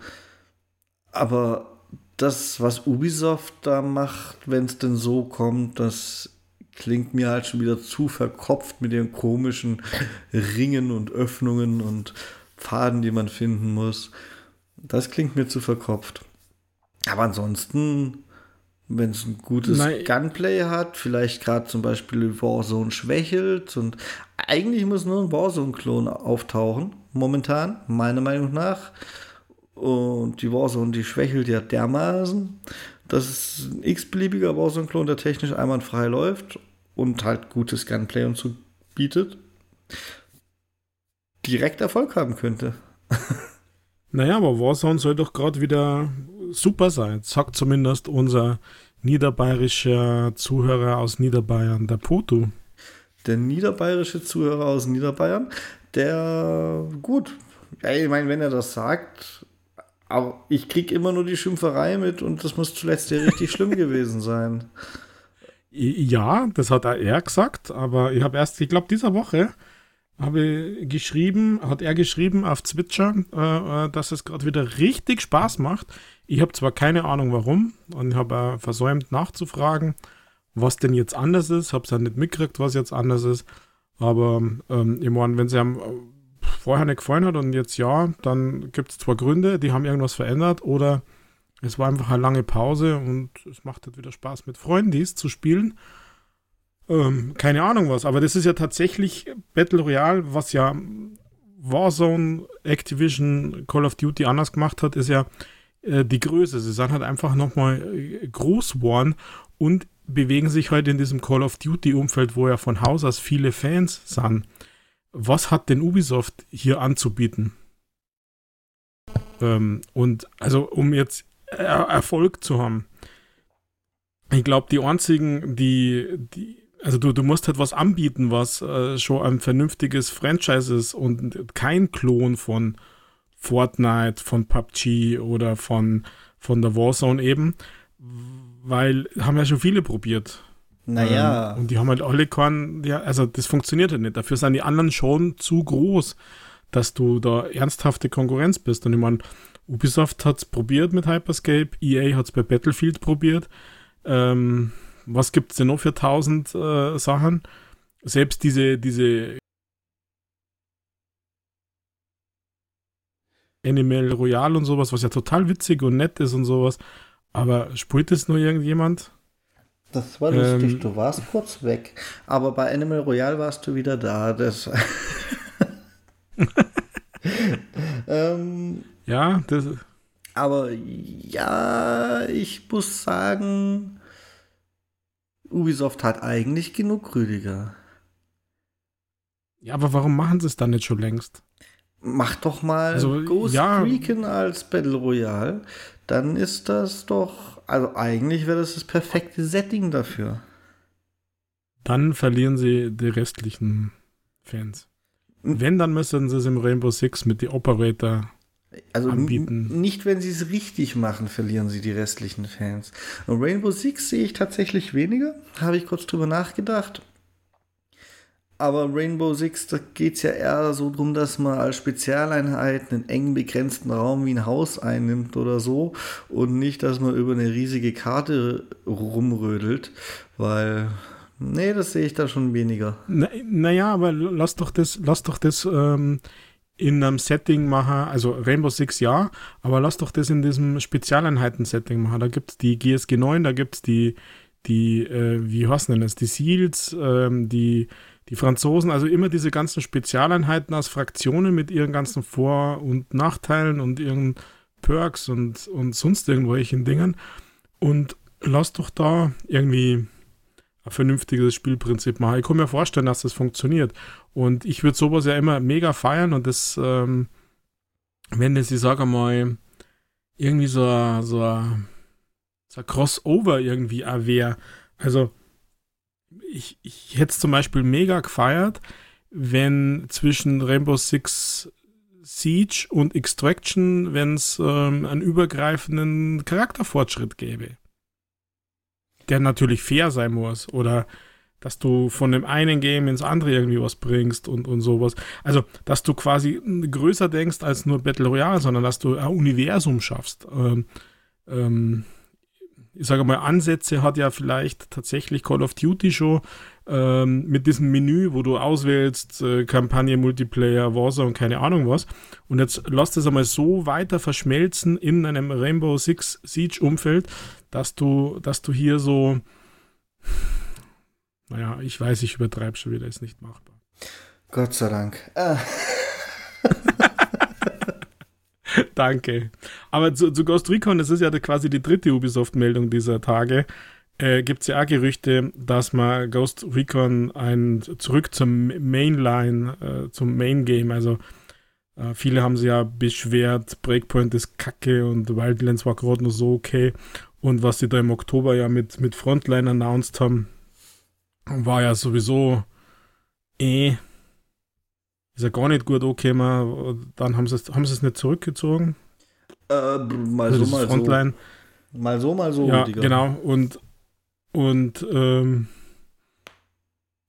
aber das, was Ubisoft da macht, wenn es denn so kommt, das klingt mir halt schon wieder zu verkopft mit den komischen Ringen und Öffnungen und Pfaden, die man finden muss. Das klingt mir zu verkopft. Aber ansonsten, wenn es ein gutes Nein. Gunplay hat, vielleicht gerade zum Beispiel Warzone schwächelt und eigentlich muss nur ein Warzone-Klon auftauchen, momentan, meiner Meinung nach. Und die Warzone, die schwächelt ja dermaßen, dass es ein x-beliebiger Warzone-Klon, der technisch einwandfrei läuft und halt gutes Gunplay und so bietet, direkt Erfolg haben könnte. naja, aber Warzone soll doch gerade wieder super sein, sagt zumindest unser niederbayerischer Zuhörer aus Niederbayern, der Putu der niederbayerische Zuhörer aus Niederbayern, der gut, ja, ich meine, wenn er das sagt, aber ich krieg immer nur die Schimpferei mit und das muss zuletzt ja richtig schlimm gewesen sein. Ja, das hat er gesagt, aber ich habe erst, ich glaube, dieser Woche habe geschrieben, hat er geschrieben auf Twitcher, äh, äh dass es gerade wieder richtig Spaß macht. Ich habe zwar keine Ahnung warum und habe versäumt nachzufragen, was denn jetzt anders ist. Habe es ja nicht mitgekriegt, was jetzt anders ist. Aber ähm, ich meine, wenn es einem äh, vorher nicht gefallen hat und jetzt ja, dann gibt es zwar Gründe, die haben irgendwas verändert oder es war einfach eine lange Pause und es macht halt wieder Spaß mit Freundis zu spielen. Ähm, keine Ahnung was, aber das ist ja tatsächlich Battle Royale, was ja Warzone, Activision, Call of Duty anders gemacht hat, ist ja äh, die Größe. Sie sind halt einfach nochmal äh, groß geworden und bewegen sich heute in diesem Call of Duty-Umfeld, wo ja von Haus aus viele Fans sind. Was hat denn Ubisoft hier anzubieten? Ähm, und also, um jetzt er Erfolg zu haben. Ich glaube, die einzigen, die, die, also du, du musst halt was anbieten, was äh, schon ein vernünftiges Franchise ist und kein Klon von Fortnite, von PUBG oder von, von der Warzone eben, weil haben ja schon viele probiert. Naja. Ähm, und die haben halt alle keinen, ja, also das funktioniert ja nicht. Dafür sind die anderen schon zu groß, dass du da ernsthafte Konkurrenz bist. Und ich meine, Ubisoft hat es probiert mit Hyperscape, EA hat es bei Battlefield probiert. Ähm, was gibt es denn noch für tausend äh, Sachen? Selbst diese, diese Animal Royale und sowas, was ja total witzig und nett ist und sowas. Aber spielt es nur irgendjemand? Das war lustig, ähm, du warst kurz weg. Aber bei Animal Royale warst du wieder da. Das ähm, ja, das. Aber ja, ich muss sagen, Ubisoft hat eigentlich genug Rüdiger. Ja, aber warum machen sie es dann nicht schon längst? Mach doch mal also, Ghost ja. Recon als Battle Royale. Dann ist das doch, also eigentlich wäre das das perfekte Setting dafür. Dann verlieren sie die restlichen Fans. Wenn, dann müssen sie es im Rainbow Six mit den Operator also anbieten. Nicht, wenn sie es richtig machen, verlieren sie die restlichen Fans. Und Rainbow Six sehe ich tatsächlich weniger. Habe ich kurz drüber nachgedacht. Aber Rainbow Six, da geht es ja eher so darum, dass man als Spezialeinheit einen eng begrenzten Raum wie ein Haus einnimmt oder so. Und nicht, dass man über eine riesige Karte rumrödelt. Weil Nee, das sehe ich da schon weniger. naja, aber lass doch das, lass doch das ähm, in einem Setting machen, also Rainbow Six ja, aber lass doch das in diesem Spezialeinheiten-Setting machen. Da gibt es die GSG 9, da gibt es die, die äh, wie heißen denn das, die SEALs, ähm, die, die Franzosen, also immer diese ganzen Spezialeinheiten aus Fraktionen mit ihren ganzen Vor- und Nachteilen und ihren Perks und, und sonst irgendwelchen Dingen. Und lass doch da irgendwie ein vernünftiges Spielprinzip machen. Ich kann mir vorstellen, dass das funktioniert. Und ich würde sowas ja immer mega feiern und das, ähm, wenn das, ich sage mal, irgendwie so, so, so ein Crossover irgendwie wäre. Also, ich, ich hätte es zum Beispiel mega gefeiert, wenn zwischen Rainbow Six Siege und Extraction, wenn es ähm, einen übergreifenden Charakterfortschritt gäbe der natürlich fair sein muss oder dass du von dem einen Game ins andere irgendwie was bringst und, und sowas. Also, dass du quasi größer denkst als nur Battle Royale, sondern dass du ein Universum schaffst. Ähm, ähm, ich sage mal, Ansätze hat ja vielleicht tatsächlich Call of Duty schon ähm, mit diesem Menü, wo du auswählst, äh, Kampagne, Multiplayer, Warzone und keine Ahnung was. Und jetzt lass das einmal so weiter verschmelzen in einem Rainbow Six Siege Umfeld, dass du, dass du hier so, naja, ich weiß, ich übertreibe schon wieder, ist nicht machbar. Gott sei Dank. Ah. Danke. Aber zu, zu, Ghost Recon, das ist ja quasi die dritte Ubisoft-Meldung dieser Tage, äh, gibt es ja auch Gerüchte, dass man Ghost Recon ein zurück zum Mainline, äh, zum Main Game, also äh, viele haben sich ja beschwert, Breakpoint ist kacke und Wildlands war gerade nur so okay. Und was sie da im Oktober ja mit, mit Frontline announced haben, war ja sowieso eh. Ist ja gar nicht gut okay, dann haben sie haben sie es nicht zurückgezogen. Äh, mal also so, mal Frontline. so. Mal so, mal so. Ja, genau. Und, und ähm,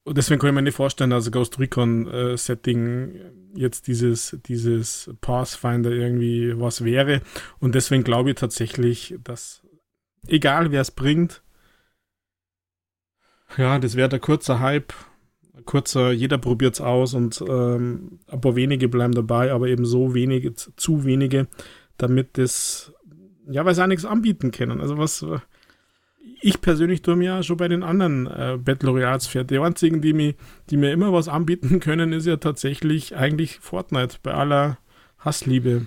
deswegen kann ich mir nicht vorstellen, dass Ghost Recon-Setting äh, jetzt dieses, dieses Pathfinder irgendwie was wäre. Und deswegen glaube ich tatsächlich, dass egal wer es bringt, ja, das wäre der kurze Hype. Kurzer, jeder probiert es aus und ähm, ein paar wenige bleiben dabei, aber eben so wenige, zu wenige, damit das, ja, weil sie auch nichts anbieten können. Also was, ich persönlich tue mir ja schon bei den anderen äh, Battle Royals fährt. Die einzigen, die mir, die mir immer was anbieten können, ist ja tatsächlich eigentlich Fortnite bei aller Hassliebe.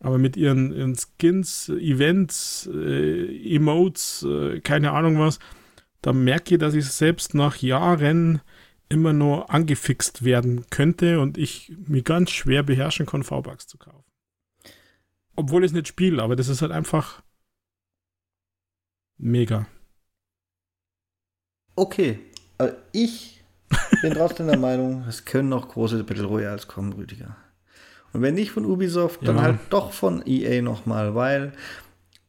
Aber mit ihren, ihren Skins, Events, äh, Emotes, äh, keine Ahnung was, da merke ich, dass ich selbst nach Jahren immer nur angefixt werden könnte und ich mir ganz schwer beherrschen kann, V-Bucks zu kaufen. Obwohl ich es nicht spiele, aber das ist halt einfach Mega. Okay, äh, ich bin trotzdem der Meinung, es können noch große Battle Royals kommen, Rüdiger. Und wenn nicht von Ubisoft, ja. dann halt doch von EA nochmal, weil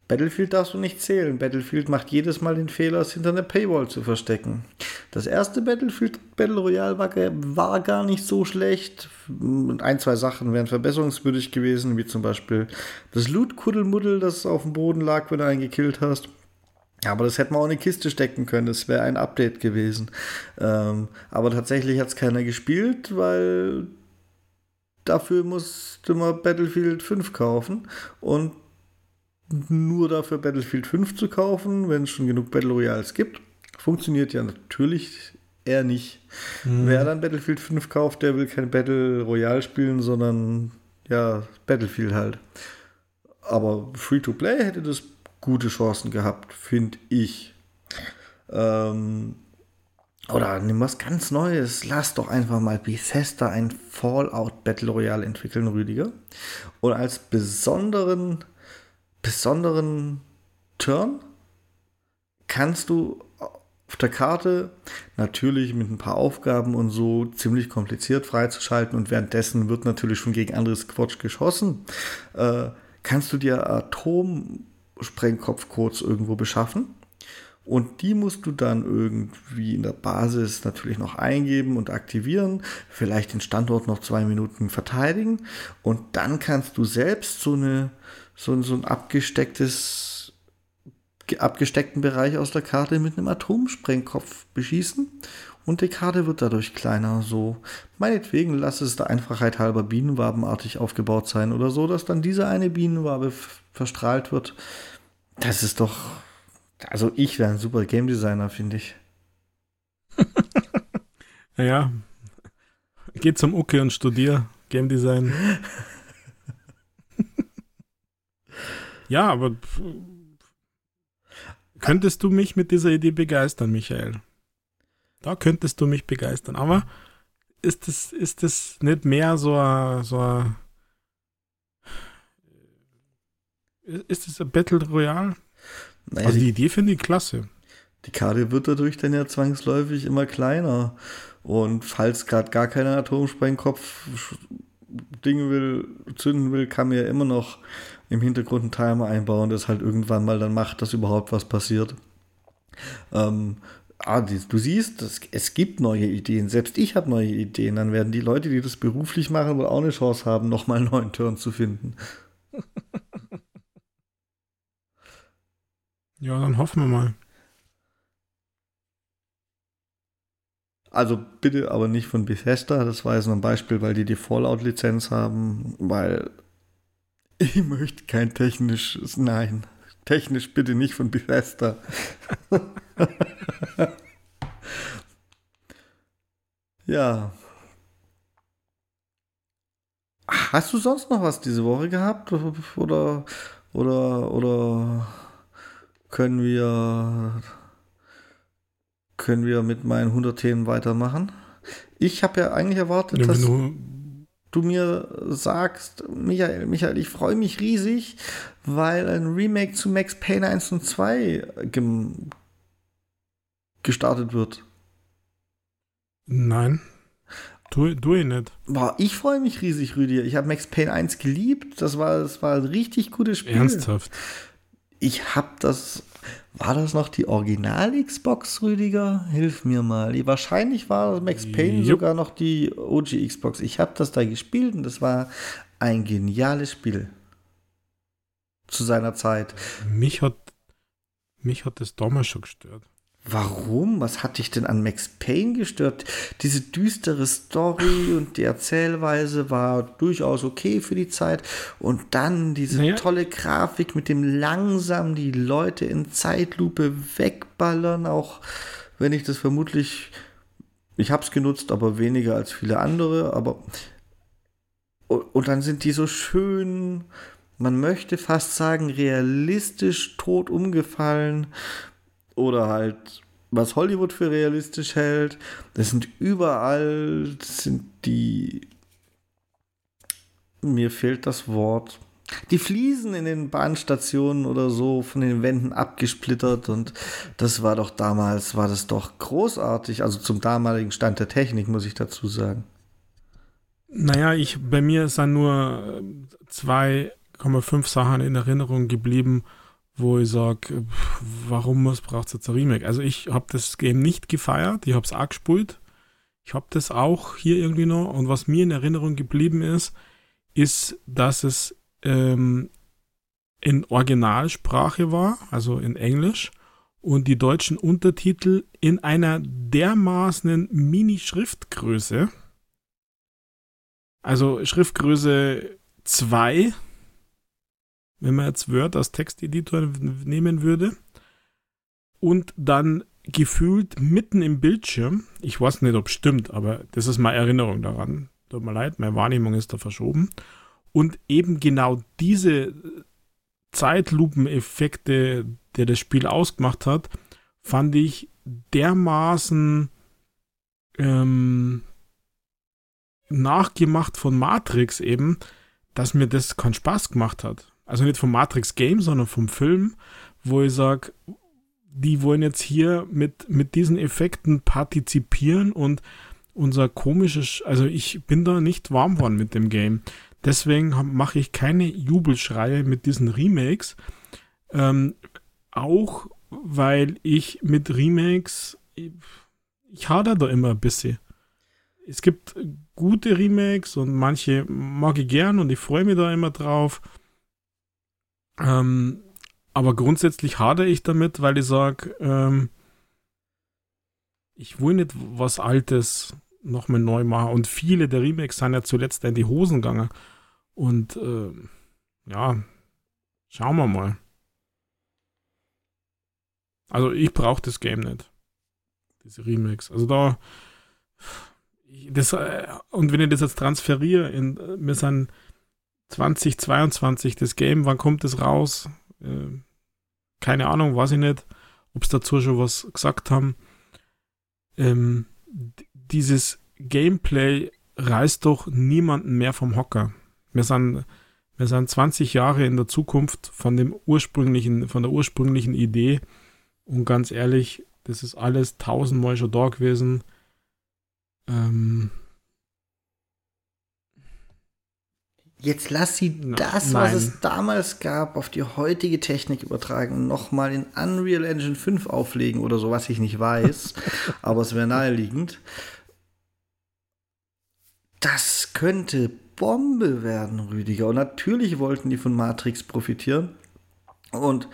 Battlefield darfst du nicht zählen. Battlefield macht jedes Mal den Fehler, es hinter einer Paywall zu verstecken. Das erste Battlefield Battle Royale war, war, gar nicht so schlecht. Ein, zwei Sachen wären verbesserungswürdig gewesen, wie zum Beispiel das Loot-Kuddelmuddel, das auf dem Boden lag, wenn du einen gekillt hast. Aber das hätte man auch in eine Kiste stecken können. Das wäre ein Update gewesen. Ähm, aber tatsächlich hat es keiner gespielt, weil dafür musste man Battlefield 5 kaufen. Und nur dafür Battlefield 5 zu kaufen, wenn es schon genug Battle Royals gibt, funktioniert ja natürlich eher nicht. Mhm. Wer dann Battlefield 5 kauft, der will kein Battle Royale spielen, sondern ja, Battlefield halt. Aber Free-to-Play hätte das gute Chancen gehabt, finde ich. Ähm, oder nimm was ganz Neues. Lass doch einfach mal Bethesda ein Fallout Battle Royale entwickeln, Rüdiger. Und als besonderen, besonderen Turn kannst du auf der Karte natürlich mit ein paar Aufgaben und so ziemlich kompliziert freizuschalten und währenddessen wird natürlich schon gegen anderes Quatsch geschossen. Äh, kannst du dir Atom Sprengkopfcodes irgendwo beschaffen. Und die musst du dann irgendwie in der Basis natürlich noch eingeben und aktivieren, vielleicht den Standort noch zwei Minuten verteidigen und dann kannst du selbst so, eine, so, so ein abgestecktes, abgesteckten Bereich aus der Karte mit einem Atomsprengkopf beschießen und die Karte wird dadurch kleiner. So, meinetwegen lass es der Einfachheit halber bienenwabenartig aufgebaut sein oder so, dass dann diese eine Bienenwabe verstrahlt wird. Das ist doch. Also, ich wäre ein super Game Designer, finde ich. naja. Geh zum Uke und studier Game Design. ja, aber könntest du mich mit dieser Idee begeistern, Michael? Da könntest du mich begeistern. Aber ist das, ist das nicht mehr so ein, so Ist es ein Battle Royale? Naja, also die, die Idee finde ich klasse. Die Karte wird dadurch dann ja zwangsläufig immer kleiner. Und falls gerade gar keiner Atomsprengkopf Dinge will, zünden will, kann man ja immer noch im Hintergrund einen Timer einbauen, das halt irgendwann mal dann macht, dass überhaupt was passiert. Ähm, ah, du siehst, es, es gibt neue Ideen. Selbst ich habe neue Ideen. Dann werden die Leute, die das beruflich machen, wohl auch eine Chance haben, nochmal einen neuen Turn zu finden. Ja, dann hoffen wir mal. Also bitte aber nicht von Bethesda, das war jetzt nur ein Beispiel, weil die die Fallout-Lizenz haben, weil ich möchte kein technisches, nein, technisch bitte nicht von Bethesda. ja. Hast du sonst noch was diese Woche gehabt? Oder, oder, oder können wir, können wir mit meinen 100 Themen weitermachen. Ich habe ja eigentlich erwartet, ja, dass du mir sagst, Michael, Michael, ich freue mich riesig, weil ein Remake zu Max Payne 1 und 2 gestartet wird. Nein. Tu, tu ich nicht. Boah, ich freue mich riesig, Rüdiger. Ich habe Max Payne 1 geliebt. Das war, das war ein richtig gutes Spiel. Ernsthaft? Ich habe das War das noch die Original-Xbox, Rüdiger? Hilf mir mal. Wahrscheinlich war Max Payne Jupp. sogar noch die OG-Xbox. Ich habe das da gespielt und das war ein geniales Spiel. Zu seiner Zeit. Mich hat, mich hat das damals schon gestört. Warum? Was hat dich denn an Max Payne gestört? Diese düstere Story und die Erzählweise war durchaus okay für die Zeit. Und dann diese naja. tolle Grafik mit dem langsam die Leute in Zeitlupe wegballern, auch wenn ich das vermutlich, ich habe es genutzt, aber weniger als viele andere. Aber und dann sind die so schön, man möchte fast sagen, realistisch tot umgefallen oder halt was Hollywood für realistisch hält. Das sind überall sind die mir fehlt das Wort. Die Fliesen in den Bahnstationen oder so von den Wänden abgesplittert und das war doch damals, war das doch großartig, also zum damaligen Stand der Technik, muss ich dazu sagen. Naja, ich, bei mir sind nur 2,5 Sachen in Erinnerung geblieben wo ich sage, warum braucht es jetzt ein Remake? Also ich habe das Game nicht gefeiert, ich habe es auch gespielt. Ich habe das auch hier irgendwie noch. Und was mir in Erinnerung geblieben ist, ist, dass es ähm, in Originalsprache war, also in Englisch, und die deutschen Untertitel in einer dermaßen Mini-Schriftgröße, also Schriftgröße 2, wenn man jetzt Word als Texteditor nehmen würde und dann gefühlt mitten im Bildschirm, ich weiß nicht, ob es stimmt, aber das ist meine Erinnerung daran. Tut mir leid, meine Wahrnehmung ist da verschoben. Und eben genau diese Zeitlupeneffekte, der das Spiel ausgemacht hat, fand ich dermaßen ähm, nachgemacht von Matrix eben, dass mir das keinen Spaß gemacht hat also nicht vom Matrix Game, sondern vom Film, wo ich sage, die wollen jetzt hier mit, mit diesen Effekten partizipieren und unser komisches, also ich bin da nicht warm worden mit dem Game. Deswegen mache ich keine Jubelschreie mit diesen Remakes. Ähm, auch weil ich mit Remakes, ich, hader da immer ein bisschen. Es gibt gute Remakes und manche mag ich gern und ich freue mich da immer drauf. Ähm, aber grundsätzlich hadere ich damit, weil ich sage, ähm, ich will nicht was Altes nochmal neu machen. Und viele der Remakes sind ja zuletzt in die Hosen gegangen. Und äh, ja, schauen wir mal. Also ich brauche das Game nicht. Diese Remakes. Also da. Das, äh, und wenn ich das jetzt transferiere, in, wir sind 2022 das Game, wann kommt es raus? Äh, keine Ahnung, weiß ich nicht, ob es dazu schon was gesagt haben. Ähm, dieses Gameplay reißt doch niemanden mehr vom Hocker. Wir sind, wir sind 20 Jahre in der Zukunft von dem ursprünglichen, von der ursprünglichen Idee. Und ganz ehrlich, das ist alles tausendmal schon da gewesen. Ähm, Jetzt lass sie das, Nein. was es damals gab, auf die heutige Technik übertragen, nochmal in Unreal Engine 5 auflegen oder so, was ich nicht weiß, aber es wäre naheliegend. Das könnte Bombe werden, Rüdiger. Und natürlich wollten die von Matrix profitieren. Und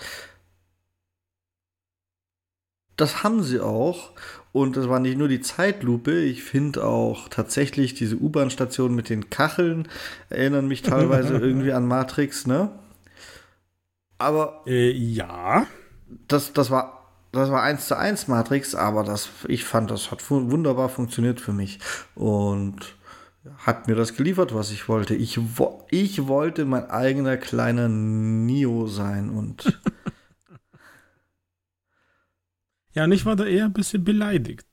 das haben sie auch. Und das war nicht nur die Zeitlupe, ich finde auch tatsächlich diese U-Bahn-Station mit den Kacheln erinnern mich teilweise irgendwie an Matrix, ne? Aber. Äh, ja. Das, das war. Das war eins zu eins Matrix, aber das, ich fand, das hat wunderbar funktioniert für mich. Und hat mir das geliefert, was ich wollte. Ich, wo, ich wollte mein eigener kleiner Neo sein und Ja, und ich war da eher ein bisschen beleidigt.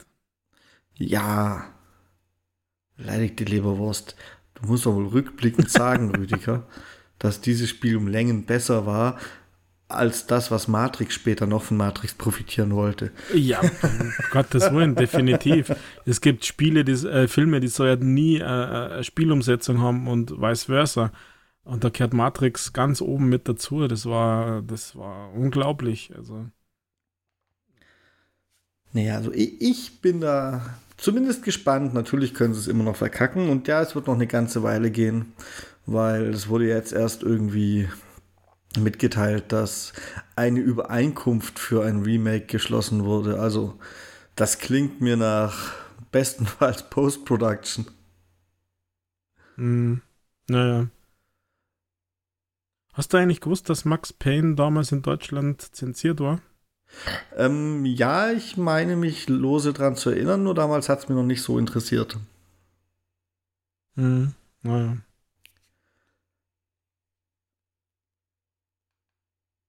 Ja, beleidigte Leberwurst. Du musst doch wohl rückblickend sagen, Rüdiger, dass dieses Spiel um Längen besser war als das, was Matrix später noch von Matrix profitieren wollte. Ja, um Gottes Willen, definitiv. Es gibt Spiele, die, äh, Filme, die sollten nie äh, äh, eine Spielumsetzung haben und vice versa. Und da kehrt Matrix ganz oben mit dazu. Das war, das war unglaublich. Also. Naja, also ich, ich bin da zumindest gespannt. Natürlich können sie es immer noch verkacken und ja, es wird noch eine ganze Weile gehen, weil es wurde jetzt erst irgendwie mitgeteilt, dass eine Übereinkunft für ein Remake geschlossen wurde. Also das klingt mir nach bestenfalls Post-Production. Hm, naja. Hast du eigentlich gewusst, dass Max Payne damals in Deutschland zensiert war? Ähm, ja, ich meine mich lose dran zu erinnern, nur damals hat es mir noch nicht so interessiert. Hm, naja.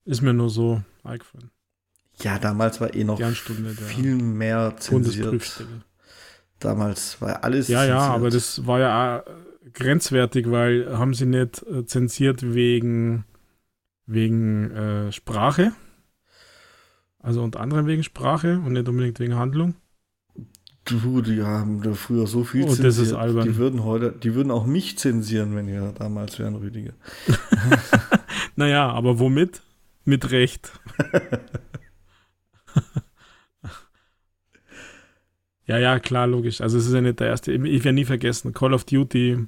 Ist mir nur so eingefallen. Ja, damals war eh noch viel mehr zensiert. Damals war alles. Ja, zensiert. ja, aber das war ja grenzwertig, weil haben sie nicht äh, zensiert wegen, wegen äh, Sprache. Also unter anderem wegen Sprache und nicht unbedingt wegen Handlung. Du, die haben da früher so viel oh, zensiert. Das ist albern. Die würden heute, die würden auch mich zensieren, wenn wir damals wären, Rüdiger. naja, aber womit? Mit Recht. ja, ja, klar, logisch. Also es ist ja nicht der erste. Ich werde nie vergessen, Call of Duty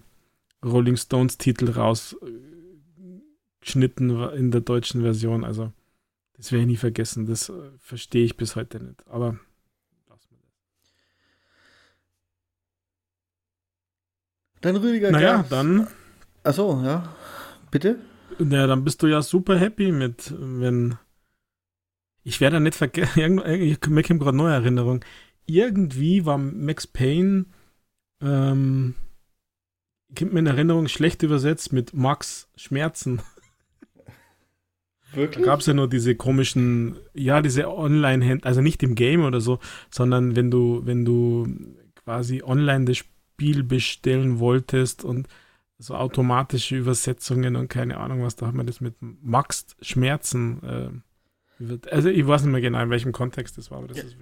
Rolling Stones Titel rausgeschnitten in der deutschen Version. Also das werde ich nie vergessen. Das äh, verstehe ich bis heute nicht. Aber lass mal das. Dann Rüdiger Naja, Gans. dann. Achso, ja. Bitte? Ja, dann bist du ja super happy mit, wenn. Ich werde nicht vergessen. Ich mir gerade neue Erinnerung. Irgendwie war Max Payne. Ähm, kommt mir in Erinnerung schlecht übersetzt mit Max Schmerzen. Wirklich? Da gab es ja nur diese komischen, ja, diese Online-Händler, also nicht im Game oder so, sondern wenn du, wenn du quasi online das Spiel bestellen wolltest und so automatische Übersetzungen und keine Ahnung was, da hat man das mit Max Schmerzen. Äh, also ich weiß nicht mehr genau, in welchem Kontext das war, aber das ja. ist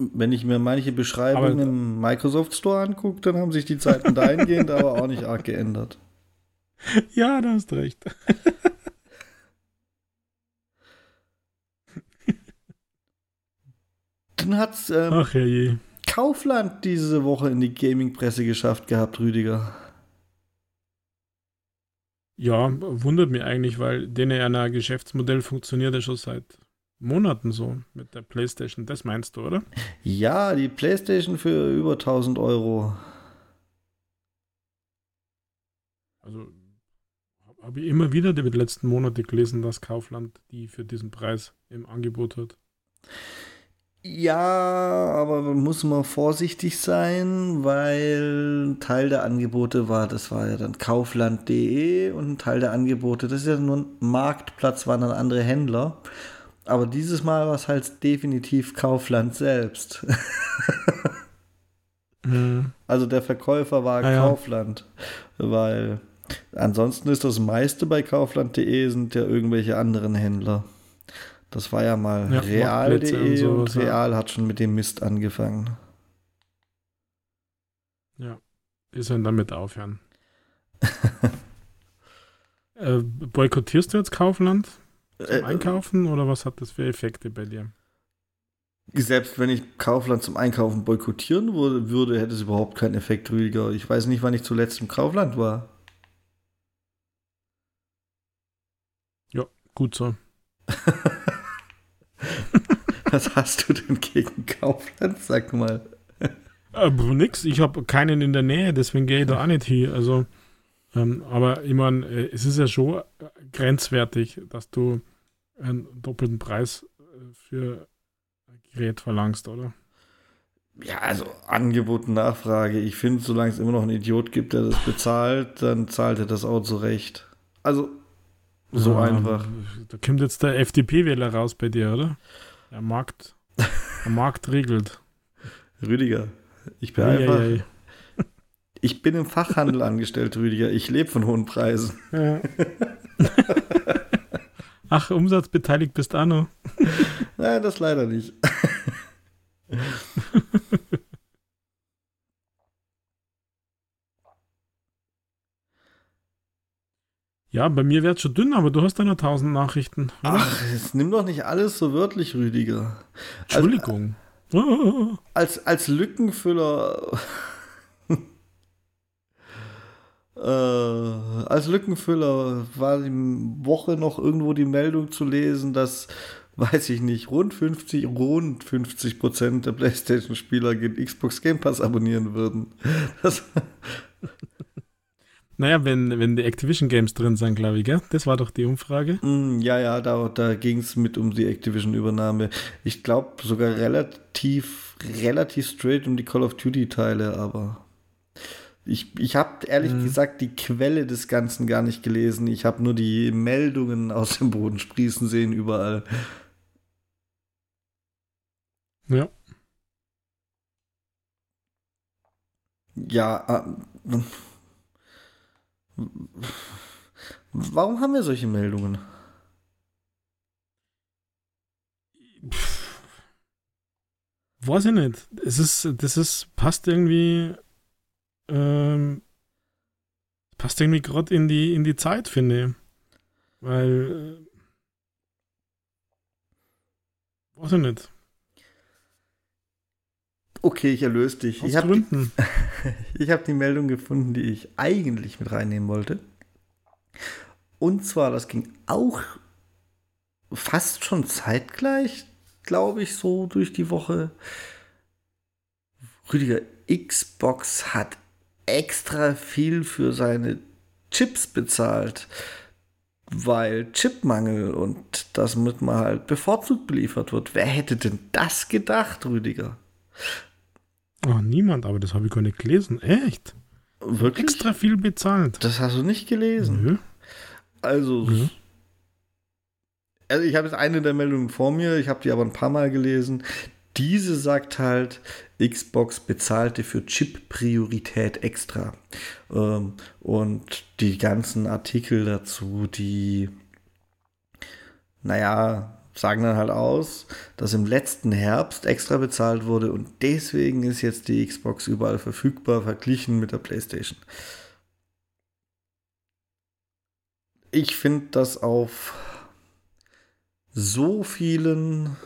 wenn ich mir manche Beschreibungen aber, im Microsoft Store angucke, dann haben sich die Zeiten dahingehend aber auch nicht arg geändert. Ja, da hast recht. Dann hat ähm, Ach, herrje. Kaufland diese Woche in die Gaming-Presse geschafft gehabt, Rüdiger. Ja, wundert mich eigentlich, weil ein Geschäftsmodell funktioniert ja schon seit Monaten so mit der PlayStation. Das meinst du, oder? Ja, die PlayStation für über 1000 Euro. Also habe ich immer wieder die letzten Monate gelesen, dass Kaufland die für diesen Preis im Angebot hat. Ja, aber muss man vorsichtig sein, weil ein Teil der Angebote war, das war ja dann kaufland.de und ein Teil der Angebote, das ist ja nur ein Marktplatz, waren dann andere Händler. Aber dieses Mal war es halt definitiv Kaufland selbst. mhm. Also der Verkäufer war ah, Kaufland, ja. weil ansonsten ist das meiste bei kaufland.de sind ja irgendwelche anderen Händler. Das war ja mal ja, real.de und, und Real hat schon mit dem Mist angefangen. Ja, wir sollen damit aufhören. äh, boykottierst du jetzt Kaufland? Zum äh, Einkaufen oder was hat das für Effekte bei dir? Selbst wenn ich Kaufland zum Einkaufen boykottieren würde, würde hätte es überhaupt keinen Effekt, Rüdiger. Ich weiß nicht, wann ich zuletzt im Kaufland war. Ja, gut so. Was hast du denn gegen Kaufland? Sag mal. Äh, nix, ich habe keinen in der Nähe, deswegen gehe ich da auch nicht hin. Also, ähm, aber ich meine, äh, es ist ja schon grenzwertig, dass du einen doppelten Preis äh, für ein Gerät verlangst, oder? Ja, also Angebot und Nachfrage. Ich finde, solange es immer noch einen Idiot gibt, der das bezahlt, dann zahlt er das auch zurecht. Also, so ja, einfach. Da kommt jetzt der FDP-Wähler raus bei dir, oder? Der Markt, der Markt regelt. Rüdiger, ich bin ei, einfach. Ei, ei. Ich bin im Fachhandel angestellt, Rüdiger. Ich lebe von hohen Preisen. Ja. Ach, umsatzbeteiligt bist du noch. Nein, das leider nicht. Ja, bei mir wird es schon dünn, aber du hast ja noch tausend Nachrichten. Oder? Ach, jetzt nimm doch nicht alles so wörtlich, Rüdiger. Also, Entschuldigung. als, als Lückenfüller. äh, als Lückenfüller war die Woche noch irgendwo die Meldung zu lesen, dass, weiß ich nicht, rund 50, rund 50 Prozent der PlayStation-Spieler Xbox Game Pass abonnieren würden. Das naja, wenn, wenn die Activision Games drin sind, glaube ich, gell? Das war doch die Umfrage. Mm, ja, ja, da, da ging es mit um die Activision-Übernahme. Ich glaube sogar relativ, relativ straight um die Call of Duty-Teile, aber ich, ich habe ehrlich mhm. gesagt die Quelle des Ganzen gar nicht gelesen. Ich habe nur die Meldungen aus dem Boden sprießen sehen überall. Ja. Ja, äh, Warum haben wir solche Meldungen? Pff, weiß ich nicht. Es ist, das ist, passt irgendwie, ähm, passt irgendwie gerade in die, in die Zeit, finde ich. Weil, äh, weiß ich nicht. Okay, ich erlöse dich. Aus ich habe die, hab die Meldung gefunden, die ich eigentlich mit reinnehmen wollte. Und zwar, das ging auch fast schon zeitgleich, glaube ich, so durch die Woche. Rüdiger, Xbox hat extra viel für seine Chips bezahlt, weil Chipmangel und das mit mal halt bevorzugt beliefert wird. Wer hätte denn das gedacht, Rüdiger? Oh, niemand, aber das habe ich gar nicht gelesen. Echt? Wirklich? Extra viel bezahlt. Das hast du nicht gelesen. Nö. Also, Nö. also ich habe jetzt eine der Meldungen vor mir, ich habe die aber ein paar Mal gelesen. Diese sagt halt, Xbox bezahlte für Chip-Priorität extra. Ähm, und die ganzen Artikel dazu, die, naja, sagen dann halt aus, dass im letzten Herbst extra bezahlt wurde und deswegen ist jetzt die Xbox überall verfügbar, verglichen mit der PlayStation. Ich finde das auf so vielen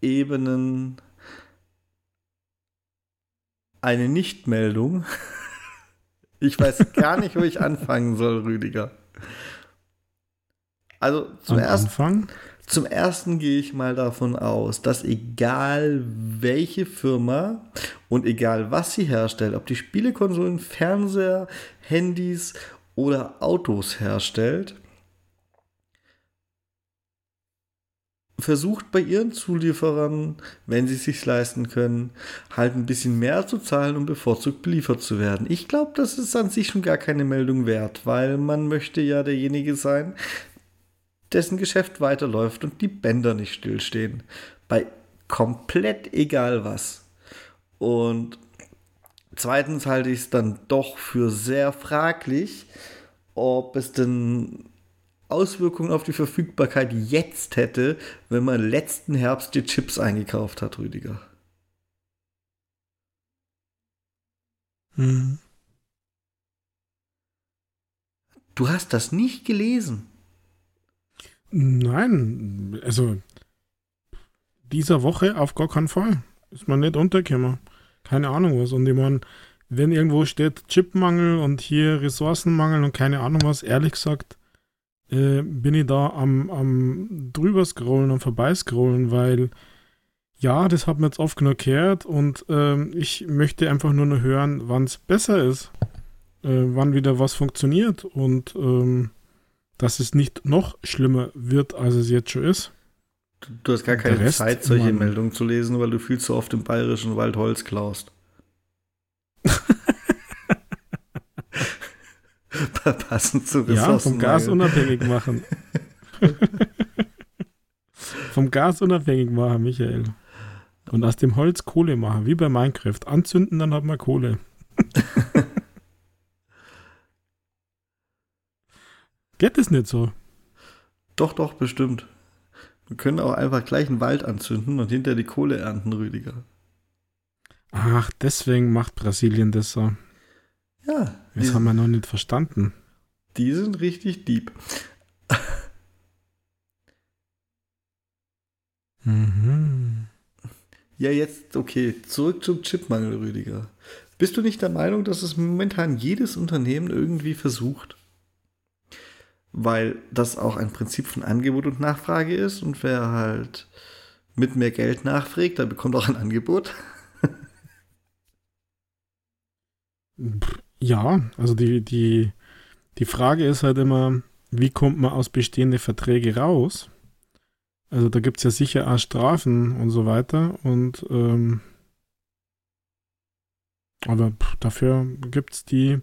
Ebenen eine Nichtmeldung. Ich weiß gar nicht, wo ich anfangen soll, Rüdiger. Also zum ersten, zum ersten gehe ich mal davon aus, dass egal welche Firma und egal was sie herstellt, ob die Spielekonsolen, Fernseher, Handys oder Autos herstellt, versucht bei ihren Zulieferern, wenn sie es sich leisten können, halt ein bisschen mehr zu zahlen, um bevorzugt beliefert zu werden. Ich glaube, das ist an sich schon gar keine Meldung wert, weil man möchte ja derjenige sein, dessen Geschäft weiterläuft und die Bänder nicht stillstehen. Bei komplett egal was. Und zweitens halte ich es dann doch für sehr fraglich, ob es denn Auswirkungen auf die Verfügbarkeit jetzt hätte, wenn man letzten Herbst die Chips eingekauft hat, Rüdiger. Hm. Du hast das nicht gelesen. Nein, also dieser Woche auf gar keinen Fall. Ist man nicht untergekommen. Keine Ahnung was. Und ich meine, wenn irgendwo steht Chipmangel und hier Ressourcenmangel und keine Ahnung was, ehrlich gesagt, äh, bin ich da am, am drüber scrollen und vorbei scrollen, weil ja, das hat mir jetzt oft genug gehört und ähm, ich möchte einfach nur noch hören, wann es besser ist, äh, wann wieder was funktioniert und ähm, dass es nicht noch schlimmer wird, als es jetzt schon ist. Du, du hast gar keine Rest, Zeit, solche Mann. Meldungen zu lesen, weil du viel zu oft im bayerischen Wald Holz klaust. Passend zu Ja, vom Gas unabhängig machen. vom Gas unabhängig machen, Michael. Und aus dem Holz Kohle machen, wie bei Minecraft. Anzünden, dann hat man Kohle. Geht es nicht so? Doch, doch, bestimmt. Wir können auch einfach gleich einen Wald anzünden und hinter die Kohle ernten, Rüdiger. Ach, deswegen macht Brasilien das so. Ja. Das haben wir noch nicht verstanden. Die sind richtig deep. mhm. Ja, jetzt, okay, zurück zum Chipmangel, Rüdiger. Bist du nicht der Meinung, dass es momentan jedes Unternehmen irgendwie versucht? Weil das auch ein Prinzip von Angebot und Nachfrage ist und wer halt mit mehr Geld nachfragt, der bekommt auch ein Angebot. Ja, also die, die, die Frage ist halt immer, wie kommt man aus bestehenden Verträgen raus? Also da gibt es ja sicher auch Strafen und so weiter. Und ähm, aber dafür gibt es die,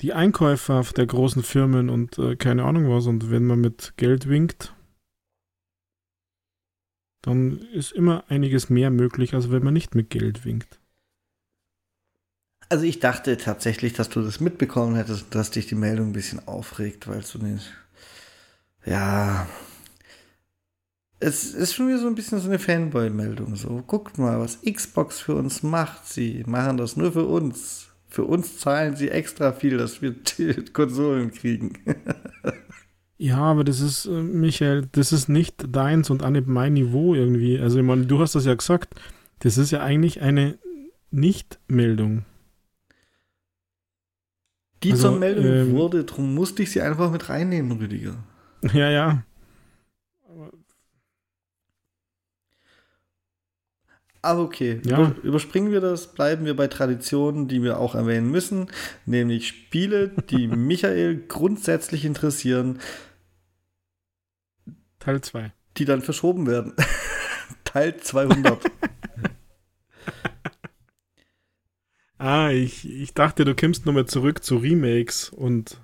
die Einkäufer der großen Firmen und äh, keine Ahnung was. Und wenn man mit Geld winkt, dann ist immer einiges mehr möglich, als wenn man nicht mit Geld winkt. Also ich dachte tatsächlich, dass du das mitbekommen hättest, dass dich die Meldung ein bisschen aufregt, weil du nicht. Ja. Es ist schon wieder so ein bisschen so eine Fanboy-Meldung. So, guckt mal, was Xbox für uns macht. Sie machen das nur für uns. Für uns zahlen sie extra viel, dass wir Konsolen kriegen. ja, aber das ist, äh, Michael, das ist nicht deins und auch nicht mein Niveau irgendwie. Also, ich meine, du hast das ja gesagt. Das ist ja eigentlich eine Nicht-Meldung. Die also, zur Meldung ähm, wurde, darum musste ich sie einfach mit reinnehmen, Rüdiger. Ja, ja. Aber okay, ja. überspringen wir das, bleiben wir bei Traditionen, die wir auch erwähnen müssen, nämlich Spiele, die Michael grundsätzlich interessieren. Teil 2. Die dann verschoben werden. Teil 200. Ah, ich, ich dachte, du kommst nochmal zurück zu Remakes und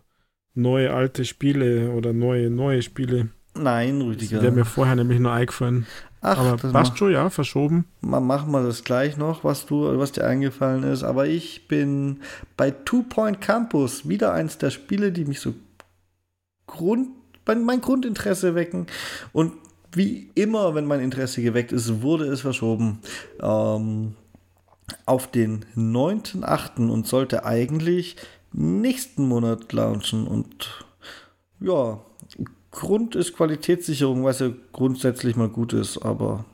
neue alte Spiele oder neue neue Spiele. Nein, Rüdiger. Der mir vorher nämlich nur eingefallen. Ach, aber passt schon, ja, verschoben. Mal machen wir das gleich noch, was du, was dir eingefallen ist. Aber ich bin bei Two Point Campus wieder eins der Spiele, die mich so Grund, mein Grundinteresse wecken. Und wie immer, wenn mein Interesse geweckt ist, wurde es verschoben. Ähm, auf den 9.8. und sollte eigentlich nächsten Monat launchen. Und ja, Grund ist Qualitätssicherung, was ja grundsätzlich mal gut ist, aber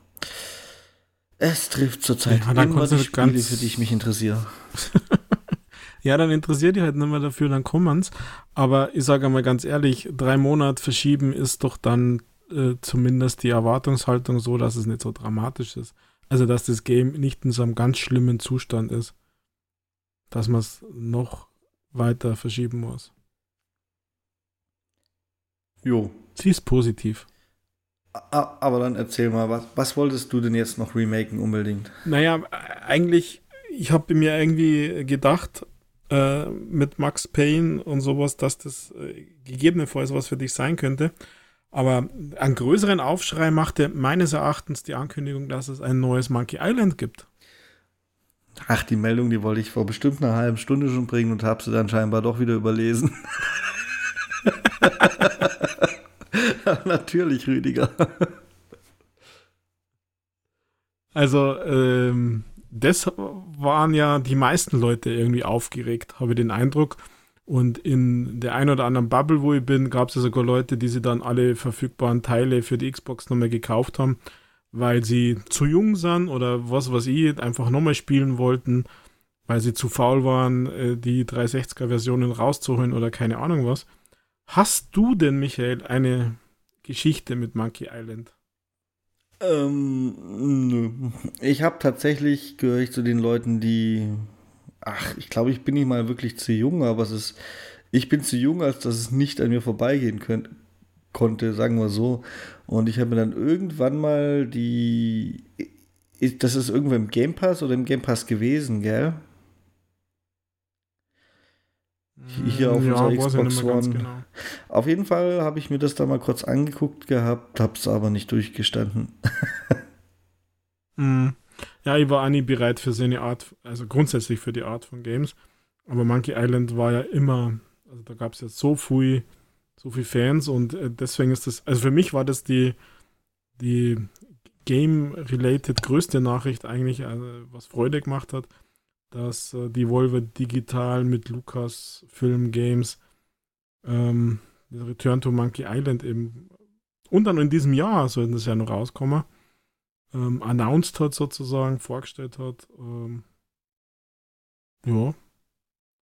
es trifft zurzeit ja, immer die Spiele, für die ich mich interessiere. ja, dann interessiert ihr halt nicht mehr dafür, dann kommen's. Aber ich sage mal ganz ehrlich, drei Monate verschieben ist doch dann äh, zumindest die Erwartungshaltung so, dass es nicht so dramatisch ist. Also, dass das Game nicht in so einem ganz schlimmen Zustand ist, dass man es noch weiter verschieben muss. Jo. Sie ist positiv. Aber dann erzähl mal, was, was wolltest du denn jetzt noch remaken unbedingt? Naja, eigentlich, ich habe mir irgendwie gedacht, äh, mit Max Payne und sowas, dass das äh, gegebenenfalls was für dich sein könnte. Aber einen größeren Aufschrei machte meines Erachtens die Ankündigung, dass es ein neues Monkey Island gibt. Ach, die Meldung, die wollte ich vor bestimmt einer halben Stunde schon bringen und habe sie dann scheinbar doch wieder überlesen. Natürlich, Rüdiger. Also, ähm, das waren ja die meisten Leute irgendwie aufgeregt, habe ich den Eindruck. Und in der ein oder anderen Bubble, wo ich bin, gab es ja sogar Leute, die sie dann alle verfügbaren Teile für die Xbox nochmal gekauft haben, weil sie zu jung sind oder was weiß ich, einfach nochmal spielen wollten, weil sie zu faul waren, äh, die 360er-Versionen rauszuholen oder keine Ahnung was. Hast du denn, Michael, eine Geschichte mit Monkey Island? Ähm, nö. Ich habe tatsächlich, gehöre ich zu den Leuten, die ach, ich glaube, ich bin nicht mal wirklich zu jung, aber es ist, ich bin zu jung, als dass es nicht an mir vorbeigehen könnt, konnte, sagen wir so. Und ich habe mir dann irgendwann mal die, das ist irgendwo im Game Pass oder im Game Pass gewesen, gell? Hier auf ja, unserer Xbox One. Genau. Auf jeden Fall habe ich mir das da mal kurz angeguckt gehabt, habe es aber nicht durchgestanden. mm. Ja, ich war auch nie bereit für seine Art, also grundsätzlich für die Art von Games. Aber Monkey Island war ja immer, also da gab es ja so viel, so viele Fans und äh, deswegen ist das, also für mich war das die, die Game-related größte Nachricht eigentlich, also was Freude gemacht hat, dass äh, die Volvo digital mit Lucas Film Games ähm, Return to Monkey Island eben und dann in diesem Jahr soll das ja noch rauskommen ähm, announced hat, sozusagen, vorgestellt hat. Ähm, ja.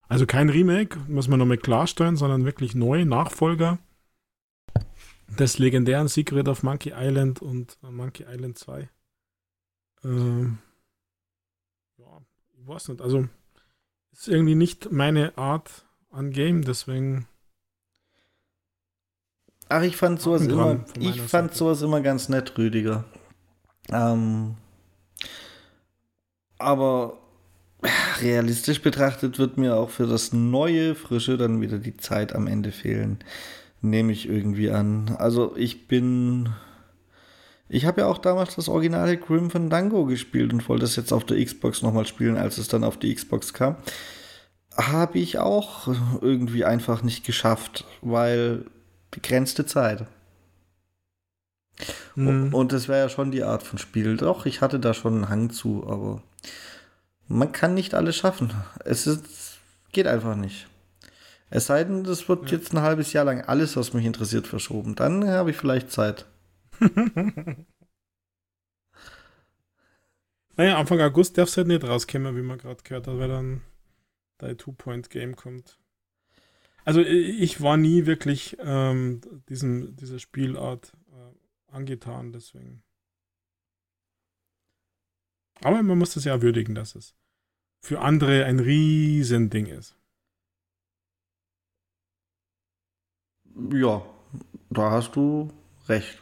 Also kein Remake, muss man nochmal klarstellen, sondern wirklich neu, Nachfolger des legendären Secret of Monkey Island und Monkey Island 2. Ähm, ja, ich weiß nicht. Also ist irgendwie nicht meine Art an Game, deswegen. Ach, ich fand sowas immer, ich fand sowas immer ganz nett, Rüdiger. Ähm, aber realistisch betrachtet wird mir auch für das neue, frische dann wieder die Zeit am Ende fehlen. Nehme ich irgendwie an. Also ich bin. Ich habe ja auch damals das originale Grim Fandango gespielt und wollte es jetzt auf der Xbox nochmal spielen, als es dann auf die Xbox kam. Habe ich auch irgendwie einfach nicht geschafft, weil begrenzte Zeit. Mhm. Und das wäre ja schon die Art von Spiel. Doch, ich hatte da schon einen Hang zu, aber man kann nicht alles schaffen. Es ist, geht einfach nicht. Es sei denn, das wird ja. jetzt ein halbes Jahr lang alles, was mich interessiert, verschoben. Dann habe ich vielleicht Zeit. naja, Anfang August darf es halt nicht rauskommen, wie man gerade gehört hat, weil dann der Two-Point-Game kommt. Also ich war nie wirklich ähm, diesem, dieser Spielart äh, angetan, deswegen. Aber man muss das ja würdigen, dass es für andere ein Riesending ist. Ja, da hast du recht.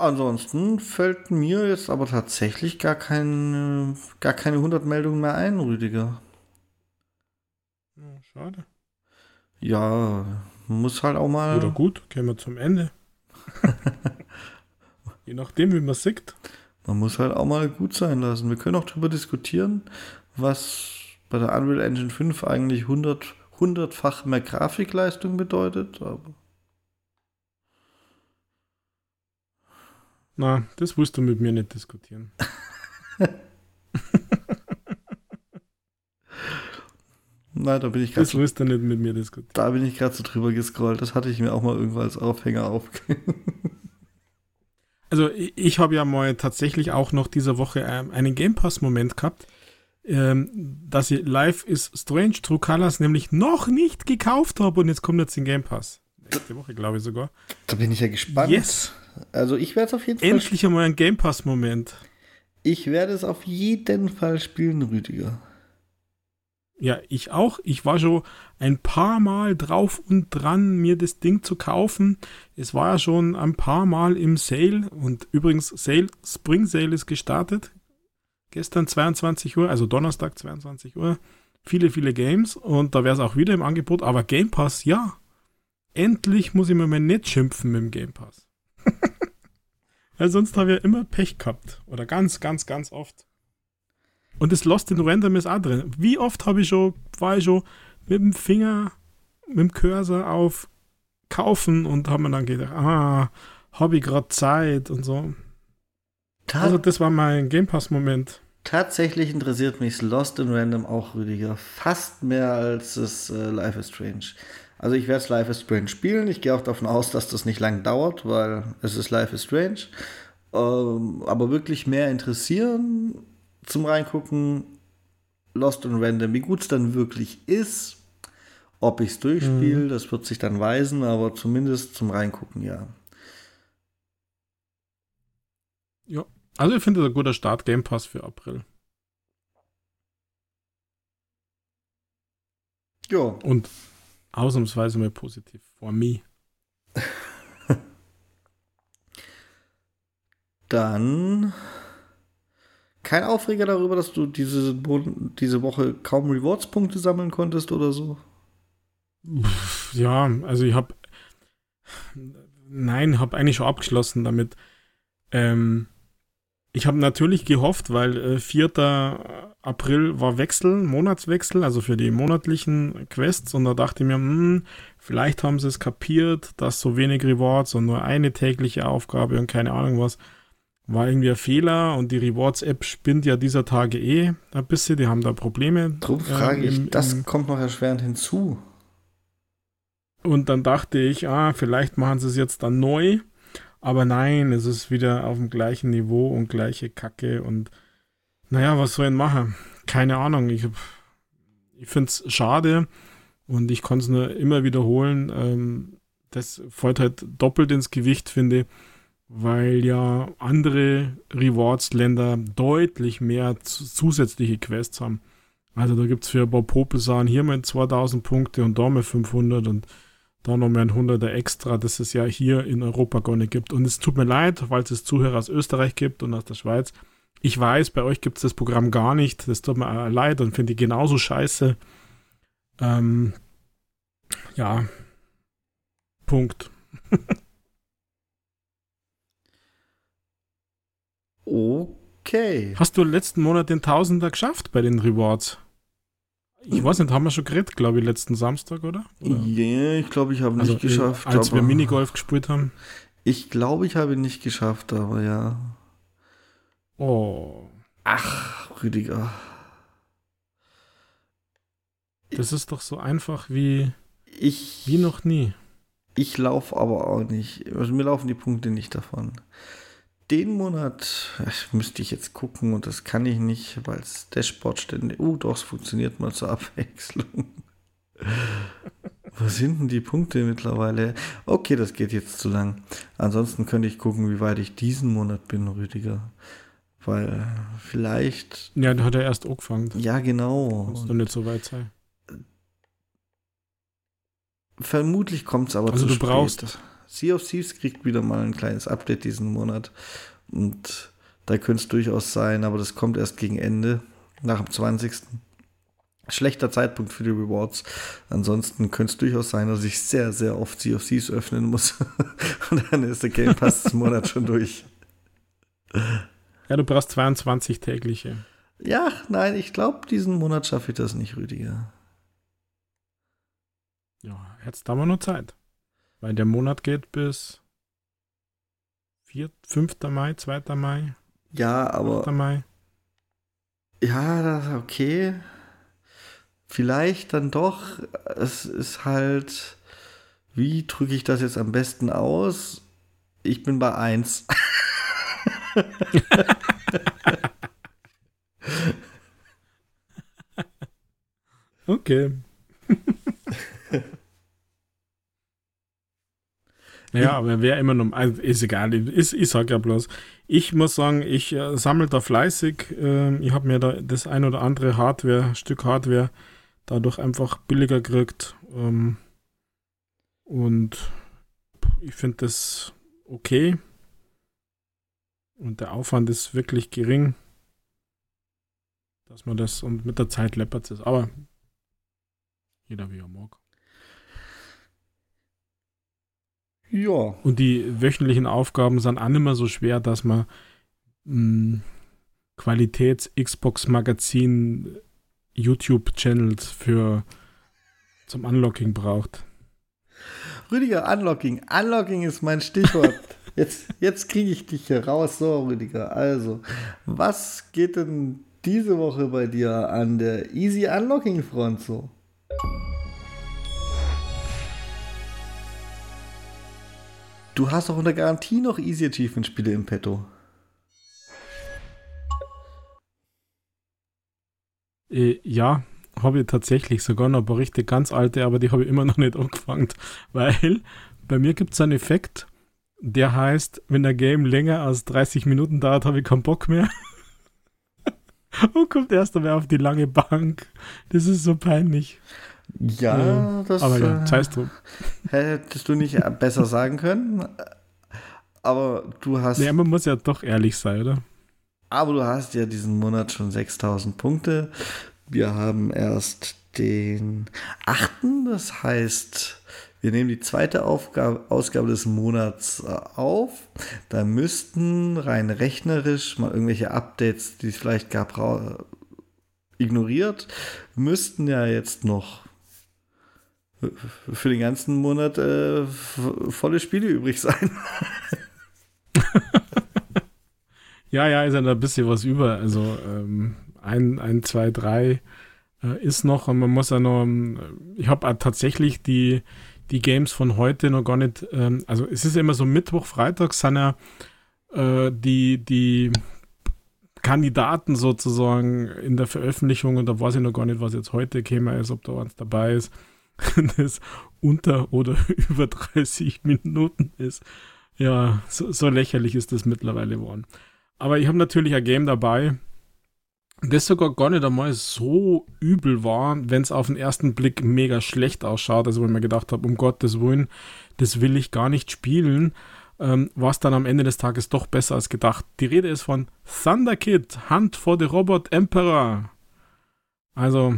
Ansonsten fällt mir jetzt aber tatsächlich gar keine, gar keine 100 Meldungen mehr ein, Rüdiger. schade. Ja, muss halt auch mal. Oder gut, gehen wir zum Ende. Je nachdem, wie man sieht. Man muss halt auch mal gut sein lassen. Wir können auch darüber diskutieren, was bei der Unreal Engine 5 eigentlich 100, 100-fach mehr Grafikleistung bedeutet. Aber Na, das willst du mit mir nicht diskutieren. Nein, da bin ich gerade. Das willst du nicht mit mir diskutieren. Da bin ich gerade so drüber gescrollt. Das hatte ich mir auch mal irgendwo als Aufhänger aufgegeben. also, ich habe ja mal tatsächlich auch noch diese Woche ähm, einen Game Pass-Moment gehabt, ähm, dass ich Life is Strange True Colors nämlich noch nicht gekauft habe und jetzt kommt jetzt in Game Pass. Nächste Woche, glaube ich sogar. Da bin ich ja gespannt. Yes. Also ich werde es auf jeden Fall. Endlich einmal ein Game Pass-Moment. Ich werde es auf jeden Fall spielen, Rüdiger. Ja, ich auch. Ich war schon ein paar Mal drauf und dran, mir das Ding zu kaufen. Es war ja schon ein paar Mal im Sale und übrigens Sale, Spring Sale ist gestartet. Gestern 22 Uhr, also Donnerstag 22 Uhr. Viele, viele Games und da wäre es auch wieder im Angebot. Aber Game Pass, ja. Endlich muss ich mir mal nicht schimpfen mit dem Game Pass. Weil sonst habe ich ja immer Pech gehabt. Oder ganz, ganz, ganz oft. Und das Lost in Random ist auch drin. Wie oft habe ich schon, war ich schon mit dem Finger, mit dem Cursor auf kaufen und habe mir dann gedacht, ah, habe ich gerade Zeit und so. Ta also das war mein Game Pass-Moment. Tatsächlich interessiert mich Lost in Random auch, Rüdiger. Fast mehr als das äh, Life is Strange. Also ich werde es Life is Strange spielen. Ich gehe auch davon aus, dass das nicht lang dauert, weil es ist Life is Strange. Ähm, aber wirklich mehr interessieren zum Reingucken Lost and Random, wie gut es dann wirklich ist. Ob ich es durchspiele, mhm. das wird sich dann weisen, aber zumindest zum Reingucken, ja. Ja, also ich finde das ein guter Start Game Pass für April. Ja. Und Ausnahmsweise mal positiv. For me. Dann kein Aufreger darüber, dass du diese, diese Woche kaum Rewards-Punkte sammeln konntest oder so? Ja, also ich habe nein, habe eigentlich schon abgeschlossen damit. Ähm, ich habe natürlich gehofft, weil äh, 4. April war Wechsel, Monatswechsel, also für die monatlichen Quests. Und da dachte ich mir, hm, vielleicht haben sie es kapiert, dass so wenig Rewards und nur eine tägliche Aufgabe und keine Ahnung was. War irgendwie ein Fehler und die Rewards-App spinnt ja dieser Tage eh ein bisschen, die haben da Probleme. Drum frage äh, im, ich, das kommt noch erschwerend hinzu. Und dann dachte ich, ah, vielleicht machen sie es jetzt dann neu. Aber nein, es ist wieder auf dem gleichen Niveau und gleiche Kacke. Und naja, was soll ich machen? Keine Ahnung. Ich, ich finde es schade und ich kann es nur immer wiederholen. Ähm, das fällt halt doppelt ins Gewicht, finde weil ja andere Rewards-Länder deutlich mehr zusätzliche Quests haben. Also da gibt es für Bob Popelsan hier mal 2000 Punkte und da mal 500 und da noch mal ein 100er extra, das es ja hier in Europa gar nicht gibt. Und es tut mir leid, weil es Zuhörer aus Österreich gibt und aus der Schweiz. Ich weiß, bei euch gibt es das Programm gar nicht. Das tut mir leid und finde ich genauso scheiße. Ähm, ja. Punkt. Okay. Hast du letzten Monat den Tausender geschafft bei den Rewards? Ich weiß nicht, haben wir schon geredet, glaube ich, letzten Samstag, oder? Ja, yeah, ich glaube, ich habe nicht also, äh, geschafft. Als wir Minigolf gespielt haben. Ich glaube, ich habe nicht geschafft, aber ja. Oh. Ach, Rüdiger. Das ist doch so einfach wie, ich, wie noch nie. Ich laufe aber auch nicht. Also mir laufen die Punkte nicht davon den Monat müsste ich jetzt gucken und das kann ich nicht, weil es Dashboard ständig. Oh, doch, es funktioniert mal zur Abwechslung. Wo sind denn die Punkte mittlerweile? Okay, das geht jetzt zu lang. Ansonsten könnte ich gucken, wie weit ich diesen Monat bin, Rüdiger. Weil vielleicht. Ja, da hat er erst angefangen. Ja, genau. Muss doch nicht so weit sein. Vermutlich kommt es aber also zu spät. Also du brauchst Sea of Thieves kriegt wieder mal ein kleines Update diesen Monat. Und da könnte es durchaus sein, aber das kommt erst gegen Ende, nach dem 20. Schlechter Zeitpunkt für die Rewards. Ansonsten könnte es durchaus sein, dass ich sehr, sehr oft Sea of Thieves öffnen muss. Und dann ist der Game Pass Monat schon durch. Ja, du brauchst 22 tägliche. Ja, nein, ich glaube, diesen Monat schaffe ich das nicht, Rüdiger. Ja, jetzt haben wir nur Zeit. Weil der Monat geht bis 4, 5. Mai, 2. Mai. Ja, aber. 8. Mai. Ja, das ist okay. Vielleicht dann doch. Es ist halt. Wie drücke ich das jetzt am besten aus? Ich bin bei 1. okay. Ja, aber wer immer noch, also ist egal, ich, ich sag ja bloß, ich muss sagen, ich äh, sammle da fleißig, äh, ich habe mir da das ein oder andere Hardware, Stück Hardware dadurch einfach billiger gekriegt ähm, und ich finde das okay und der Aufwand ist wirklich gering, dass man das und mit der Zeit läppert es, aber jeder wie er mag. Ja. Und die wöchentlichen Aufgaben sind auch nicht mehr so schwer, dass man hm, Qualitäts-Xbox-Magazin YouTube-Channels für zum Unlocking braucht. Rüdiger, Unlocking. Unlocking ist mein Stichwort. jetzt jetzt kriege ich dich hier raus. So, Rüdiger. Also, was geht denn diese Woche bei dir an der Easy Unlocking Front so? Du hast doch unter Garantie noch Easy Achievement Spiele im Petto. Äh, ja, habe ich tatsächlich sogar noch ein paar richtig ganz alte, aber die habe ich immer noch nicht angefangen, weil bei mir gibt es einen Effekt, der heißt, wenn der Game länger als 30 Minuten dauert, habe ich keinen Bock mehr. Und kommt erst einmal auf die lange Bank. Das ist so peinlich. Ja, das. Aber ja, sei es drum. Hättest du nicht besser sagen können. Aber du hast. Ja, man muss ja doch ehrlich sein, oder? Aber du hast ja diesen Monat schon 6000 Punkte. Wir haben erst den 8. Das heißt, wir nehmen die zweite Aufgabe, Ausgabe des Monats äh, auf. Da müssten rein rechnerisch mal irgendwelche Updates, die es vielleicht gab, ignoriert, müssten ja jetzt noch für den ganzen Monat äh, volle Spiele übrig sein. ja, ja, ist ja da ein bisschen was über. Also ähm, ein, ein, zwei, drei äh, ist noch und man muss ja noch, ähm, ich habe tatsächlich die, die Games von heute noch gar nicht, ähm, also es ist immer so Mittwoch, Freitag sind ja äh, die, die Kandidaten sozusagen in der Veröffentlichung und da weiß ich noch gar nicht, was jetzt heute käme ist, ob da eins dabei ist, das unter oder über 30 Minuten ist. Ja, so, so lächerlich ist das mittlerweile geworden. Aber ich habe natürlich ein Game dabei, das sogar gar nicht einmal so übel war, wenn es auf den ersten Blick mega schlecht ausschaut. Also, wenn ich mir gedacht habe, um Gottes Willen, das will ich gar nicht spielen, ähm, war es dann am Ende des Tages doch besser als gedacht. Die Rede ist von Thunder Kid, Hunt for the Robot Emperor. Also,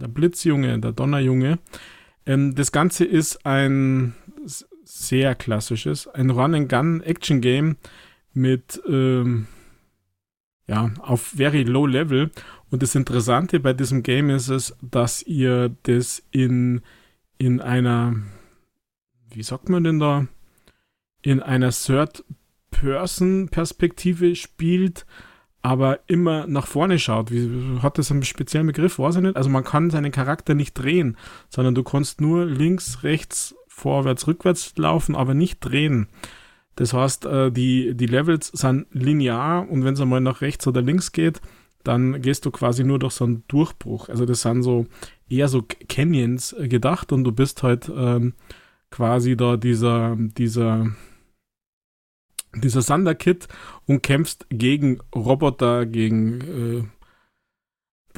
der Blitzjunge, der Donnerjunge. Ähm, das Ganze ist ein sehr klassisches, ein Run-and-Gun-Action-Game mit. Ähm, ja, auf very low level. Und das Interessante bei diesem Game ist es, dass ihr das in, in einer, wie sagt man denn da, in einer Third-Person-Perspektive spielt, aber immer nach vorne schaut. Wie, hat das einen speziellen Begriff? Weiß ich nicht. Also man kann seinen Charakter nicht drehen, sondern du kannst nur links, rechts, vorwärts, rückwärts laufen, aber nicht drehen. Das heißt, äh, die, die Levels sind linear und wenn es einmal nach rechts oder links geht, dann gehst du quasi nur durch so einen Durchbruch. Also das sind so eher so Canyons äh, gedacht und du bist halt ähm, quasi da dieser, dieser, dieser Sander-Kit und kämpfst gegen Roboter, gegen äh,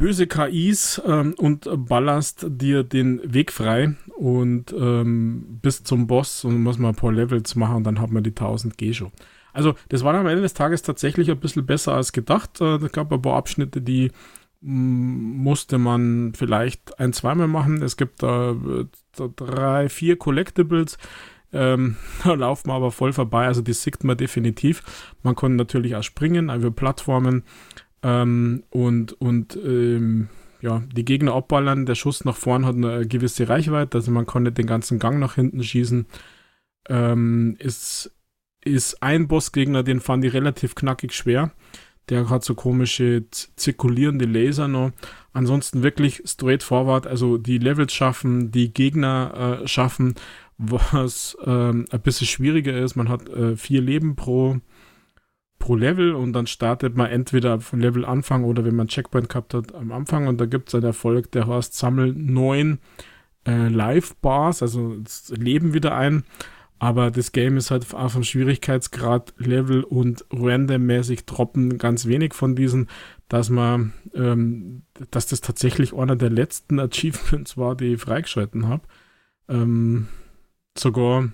böse KIs ähm, und ballerst dir den Weg frei und ähm, bis zum Boss und muss man ein paar Levels machen und dann hat man die 1000 G schon. Also das war am Ende des Tages tatsächlich ein bisschen besser als gedacht. Äh, es gab ein paar Abschnitte, die mm, musste man vielleicht ein, zweimal machen. Es gibt da, da drei, vier Collectibles. Ähm, da laufen wir aber voll vorbei, also die sieht man definitiv. Man kann natürlich auch springen, über Plattformen. Ähm, und und ähm, ja, die Gegner abballern. Der Schuss nach vorn hat eine gewisse Reichweite, also man kann nicht den ganzen Gang nach hinten schießen. Ähm, ist, ist ein Bossgegner, den fand ich relativ knackig schwer. Der hat so komische zirkulierende Laser noch. Ansonsten wirklich straightforward, also die Levels schaffen, die Gegner äh, schaffen, was ähm, ein bisschen schwieriger ist. Man hat äh, vier Leben pro, pro Level und dann startet man entweder vom Level Anfang oder wenn man Checkpoint gehabt hat am Anfang und da gibt es einen Erfolg, der heißt Sammel neun äh, Live-Bars, also Leben wieder ein. Aber das Game ist halt auf dem Schwierigkeitsgrad, Level und randommäßig droppen ganz wenig von diesen, dass man, ähm, dass das tatsächlich einer der letzten Achievements war, die ich freigeschalten habe. Ähm, sogar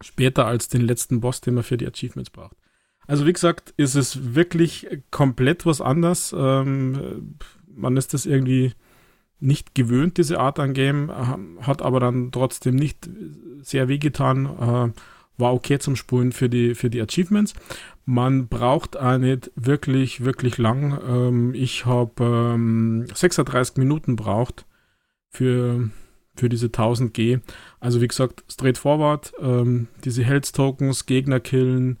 später als den letzten Boss, den man für die Achievements braucht. Also wie gesagt, ist es wirklich komplett was anderes. Ähm, man ist das irgendwie nicht gewöhnt, diese Art an Game, hat aber dann trotzdem nicht sehr wehgetan. Äh, war okay zum Spulen für die, für die Achievements. Man braucht auch nicht wirklich, wirklich lang. Ähm, ich habe ähm, 36 Minuten braucht für, für diese 1000 G. Also wie gesagt, straightforward, ähm, diese Health Tokens, Gegner killen,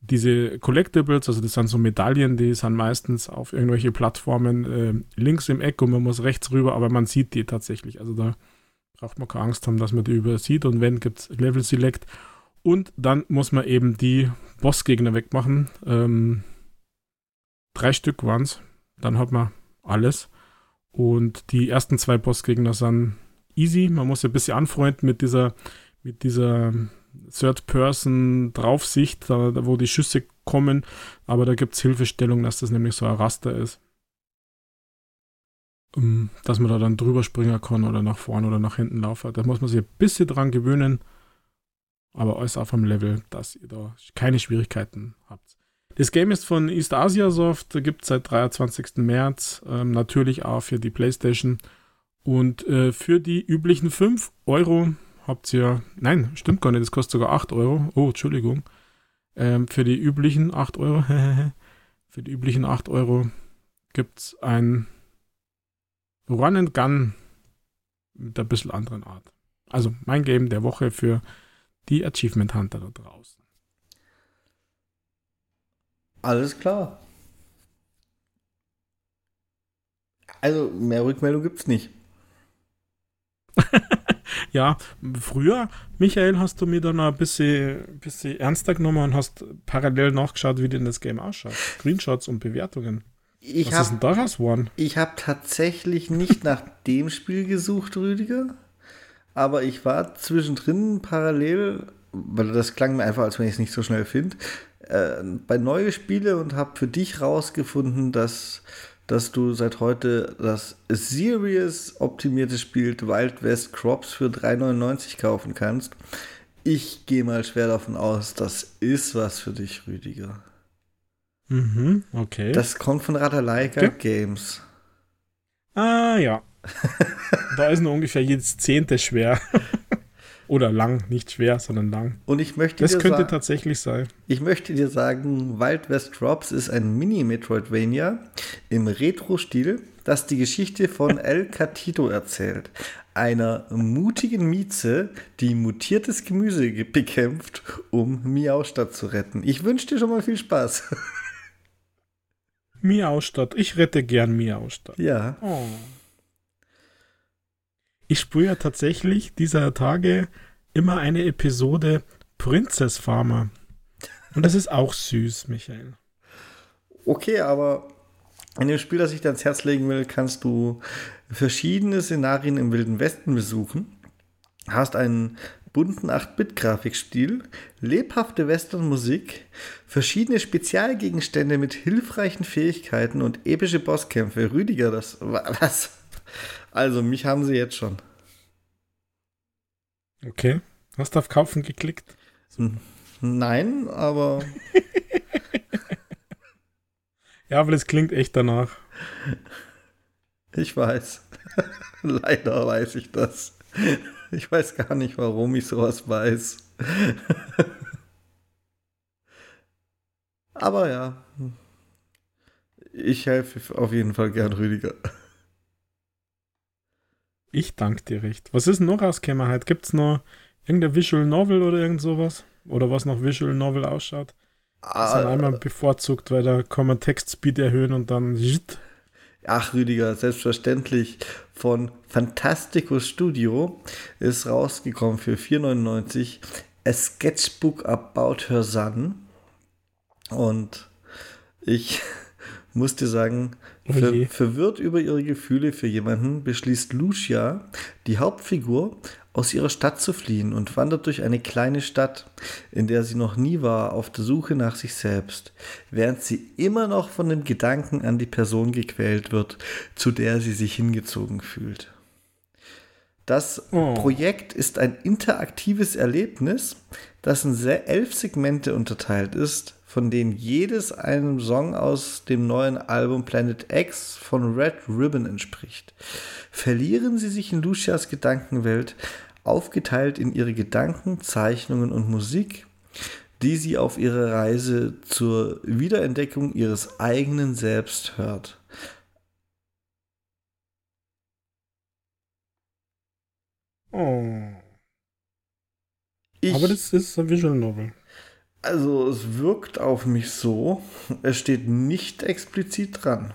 diese Collectibles, also das sind so Medaillen, die sind meistens auf irgendwelche Plattformen äh, links im Eck und man muss rechts rüber, aber man sieht die tatsächlich. Also da braucht man keine Angst haben, dass man die übersieht und wenn, gibt es Level Select. Und dann muss man eben die Bossgegner wegmachen. Ähm, drei Stück waren es. Dann hat man alles. Und die ersten zwei Bossgegner sind easy. Man muss ein bisschen anfreunden mit dieser, mit dieser Third-Person-Draufsicht, da, wo die Schüsse kommen, aber da gibt es Hilfestellung, dass das nämlich so ein Raster ist. Um, ähm, dass man da dann drüber springen kann oder nach vorne oder nach hinten laufen. Da muss man sich ein bisschen dran gewöhnen, aber alles auf einem Level, dass ihr da keine Schwierigkeiten habt. Das Game ist von East Asia Soft, gibt es seit 23. März, ähm, natürlich auch für die PlayStation. Und äh, für die üblichen 5 Euro habt ihr, nein, stimmt gar nicht, das kostet sogar 8 Euro. Oh, Entschuldigung. Ähm, für die üblichen 8 Euro, für die üblichen 8 Euro gibt es ein Run and Gun mit ein bisschen anderen Art. Also mein Game der Woche für die Achievement Hunter da draußen. Alles klar. Also mehr Rückmeldung gibt es nicht. Ja, früher, Michael, hast du mir dann ein bisschen, bisschen ernster genommen und hast parallel nachgeschaut, wie denn das Game ausschaut. Screenshots und Bewertungen. Ich Was hab, ist denn daraus geworden? Ich habe tatsächlich nicht nach dem Spiel gesucht, Rüdiger. Aber ich war zwischendrin parallel, weil das klang mir einfach, als wenn ich es nicht so schnell finde, äh, bei neue Spiele und habe für dich rausgefunden, dass, dass du seit heute das Serious optimierte Spiel Wild West Crops für 3,99 kaufen kannst. Ich gehe mal schwer davon aus, das ist was für dich, Rüdiger. Mhm, okay. Das kommt von Radalaika Okay. Games. ah, ja. da ist nur ungefähr jedes Zehnte schwer. Oder lang, nicht schwer, sondern lang. Und ich möchte, Das dir könnte sagen, tatsächlich sein. ich möchte dir sagen, Wild West Drops ist ein Mini-Metroidvania im Retro-Stil, das die Geschichte von El Catito erzählt. Einer mutigen Mieze, die mutiertes Gemüse ge- bekämpft, um Miaustadt zu retten. Ich wünsche dir schon mal viel Spaß. Miaustadt. Ich rette gern Miaustadt. ja. Oh. Ich spüre ja tatsächlich dieser Tage immer eine Episode Princess Farmer. Und das ist auch süß, Michael. Okay, aber in dem Spiel, das ich dir ans Herz legen will, kannst du verschiedene Szenarien im Wilden Westen besuchen. Hast einen bunten 8-Bit-Grafikstil, lebhafte Western-Musik, verschiedene Spezialgegenstände mit hilfreichen Fähigkeiten und epische Bosskämpfe. Rüdiger, das was? Also, mich haben sie jetzt schon. Okay. Hast du auf Kaufen geklickt? Nein, aber Ja, aber das klingt echt danach. ich weiß. Leider weiß ich das. Ich weiß gar nicht, warum ich sowas weiß. Aber ja, ich helfe auf jeden Fall gern Rüdiger. Ich danke dir recht. Was ist denn noch rausgekommen heute? Gibt es noch irgendein Visual Novel oder irgend sowas? Oder was nach Visual Novel ausschaut? Das ist einmal bevorzugt, weil da kann man Textspeed erhöhen und dann. Ach, Rüdiger, selbstverständlich. Von Fantastico Studio ist rausgekommen für 4,99 A Sketchbook About Her Son. Und ich muss dir sagen, Oh ver verwirrt über ihre Gefühle für jemanden, beschließt Lucia, die Hauptfigur, aus ihrer Stadt zu fliehen und wandert durch eine kleine Stadt, in der sie noch nie war, auf der Suche nach sich selbst, während sie immer noch von dem Gedanken an die Person gequält wird, zu der sie sich hingezogen fühlt. Das Oh. Projekt ist ein interaktives Erlebnis, das in elf Segmente unterteilt ist, von denen jedes einem Song aus dem neuen Album Planet X von Red Ribbon entspricht. Verlieren Sie sich in Lucias Gedankenwelt, aufgeteilt in ihre Gedanken, Zeichnungen und Musik, die sie auf ihrer Reise zur Wiederentdeckung ihres eigenen Selbst hört. Oh. Ich, Aber das ist ein Visual Novel. Also es wirkt auf mich so, es steht nicht explizit dran.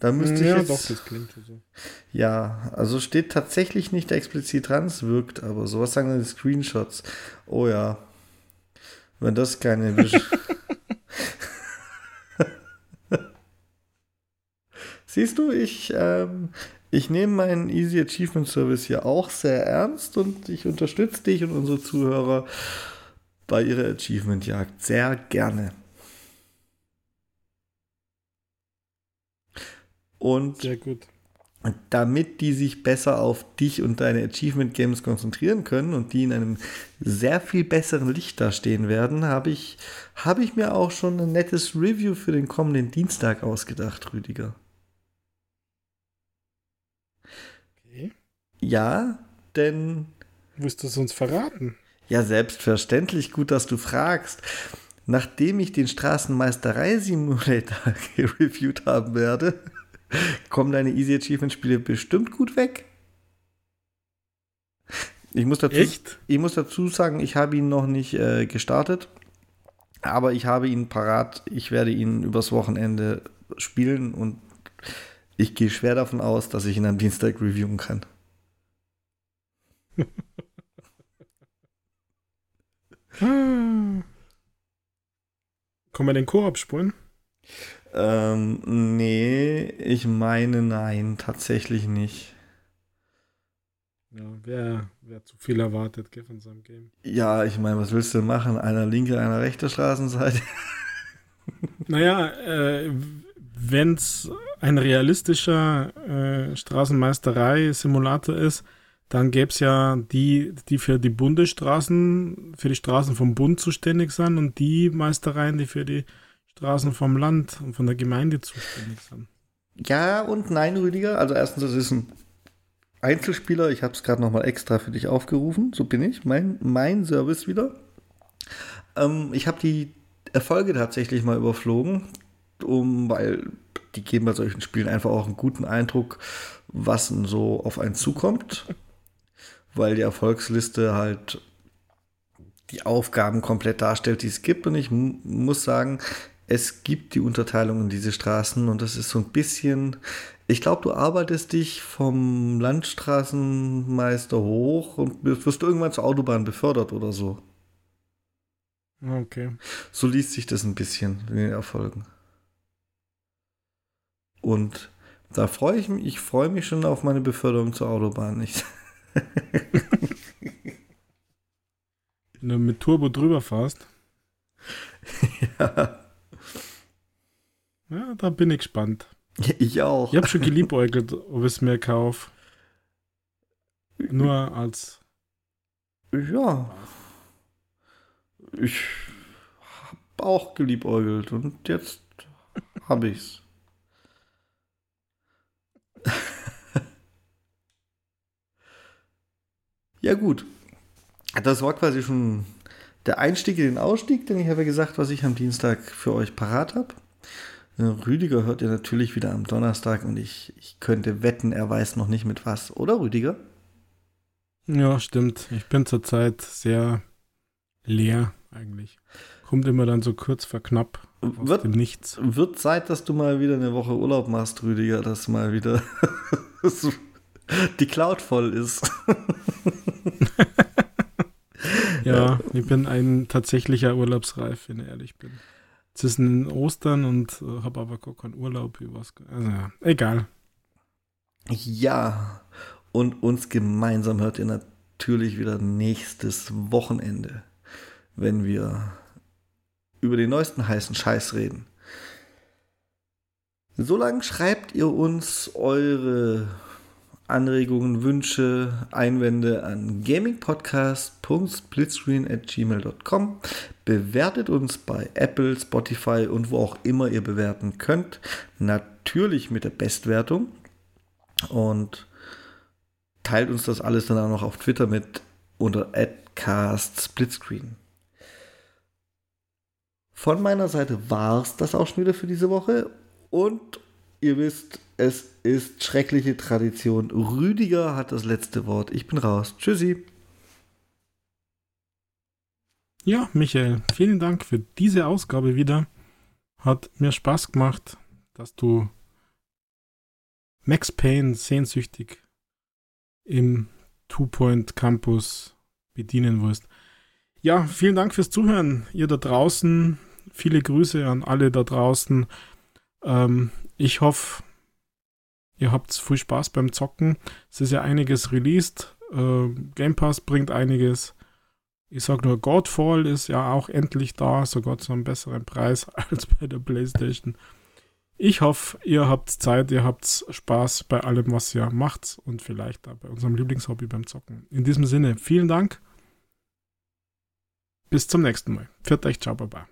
Da müsste ja, ich doch, jetzt, das klingt so. ja, also steht tatsächlich nicht explizit dran, es wirkt aber so. Was sagen denn die Screenshots? Oh ja, wenn das keine Vision. Siehst du, ich, ähm, ich nehme meinen Easy Achievement Service hier auch sehr ernst und ich unterstütze dich und unsere Zuhörer bei ihrer Achievement-Jagd sehr gerne. Und Sehr gut. damit die sich besser auf dich und deine Achievement Games konzentrieren können und die in einem sehr viel besseren Licht dastehen werden, habe ich, habe ich mir auch schon ein nettes Review für den kommenden Dienstag ausgedacht, Rüdiger. Okay. Ja, denn Willst du es uns verraten? ja, selbstverständlich gut, dass du fragst. Nachdem ich den Straßenmeisterei-Simulator gereviewt haben werde, kommen deine Easy Achievement-Spiele bestimmt gut weg. Ich muss dazu, Echt? Ich muss dazu sagen, ich habe ihn noch nicht äh, gestartet, aber ich habe ihn parat. Ich werde ihn übers Wochenende spielen und Ich gehe schwer davon aus, dass ich ihn am Dienstag reviewen kann. Können wir den Koop spulen? Ähm, nee, ich meine nein, tatsächlich nicht. Ja, wer, wer zu viel erwartet, gell, von seinem Game. Ja, ich meine, was willst du machen? Einer linke, einer rechte Straßenseite? naja, äh, wenn es ein realistischer äh, Straßenmeisterei-Simulator ist, dann gäbe es ja die, die für die Bundesstraßen, für die Straßen vom Bund zuständig sind und die Meistereien, die für die Straßen vom Land und von der Gemeinde zuständig sind. Ja und nein, Rüdiger. Also erstens, es ist ein Einzelspieler. Ich habe es gerade nochmal extra für dich aufgerufen. So bin ich. Mein, mein Service wieder. Ähm, ich habe die Erfolge tatsächlich mal überflogen, um, weil die geben bei solchen Spielen einfach auch einen guten Eindruck, was so auf einen zukommt weil die Erfolgsliste halt die Aufgaben komplett darstellt, die es gibt. Und ich muss sagen, es gibt die Unterteilung in diese Straßen und das ist so ein bisschen, ich glaube, du arbeitest dich vom Landstraßenmeister hoch und wirst irgendwann zur Autobahn befördert oder so. Okay. So liest sich das ein bisschen in den Erfolgen. Und da freue ich mich, ich freue mich schon auf meine Beförderung zur Autobahn. Ich, Wenn du mit Turbo drüber fährst. Ja. Ja, da bin ich gespannt. Ich auch. Ich habe schon geliebäugelt, ob es mir kaufe. Nur als. Ja. Ich habe auch geliebäugelt und jetzt habe ich's. Ja, gut. Das war quasi schon der Einstieg in den Ausstieg, denn ich habe gesagt, was ich am Dienstag für euch parat habe. Äh, Rüdiger hört ihr natürlich wieder am Donnerstag und ich, ich könnte wetten, er weiß noch nicht mit was, oder Rüdiger? Ja, stimmt. Ich bin zurzeit sehr leer eigentlich. Kommt immer dann so kurz vor knapp aus wird, dem Nichts. Wird Zeit, dass du mal wieder eine Woche Urlaub machst, Rüdiger, dass mal wieder die Cloud voll ist. ja, ich bin ein tatsächlicher Urlaubsreif, wenn ich ehrlich bin. Es ist ein Ostern und äh, habe aber gar keinen Urlaub. Also ja, egal. Ja, und uns gemeinsam hört ihr natürlich wieder nächstes Wochenende, wenn wir über den neuesten heißen Scheiß reden. Solange schreibt ihr uns eure Anregungen, Wünsche, Einwände an gamingpodcast.splitscreen.gmail.com. Bewertet uns bei Apple, Spotify und wo auch immer ihr bewerten könnt. Natürlich mit der Bestwertung. Und teilt uns das alles dann auch noch auf Twitter mit unter @castsplitscreen. Von meiner Seite war es das auch schon wieder für diese Woche. Und ihr wisst, es ist schreckliche Tradition. Rüdiger hat das letzte Wort. Ich bin raus. Tschüssi. Ja, Michael, vielen Dank für diese Ausgabe wieder. Hat mir Spaß gemacht, dass du Max Payne sehnsüchtig im Two-Point Campus bedienen wirst. Ja, vielen Dank fürs Zuhören, ihr da draußen. Viele Grüße an alle da draußen. Ähm, ich hoffe, Ihr habt viel Spaß beim Zocken. Es ist ja einiges released. Äh, Game Pass bringt einiges. Ich sag nur, Godfall ist ja auch endlich da, sogar zu einem besseren Preis als bei der PlayStation. Ich hoffe, ihr habt Zeit, ihr habt Spaß bei allem, was ihr macht und vielleicht da bei unserem Lieblingshobby beim Zocken. In diesem Sinne, vielen Dank. Bis zum nächsten Mal. Pfiat euch, ciao, baba.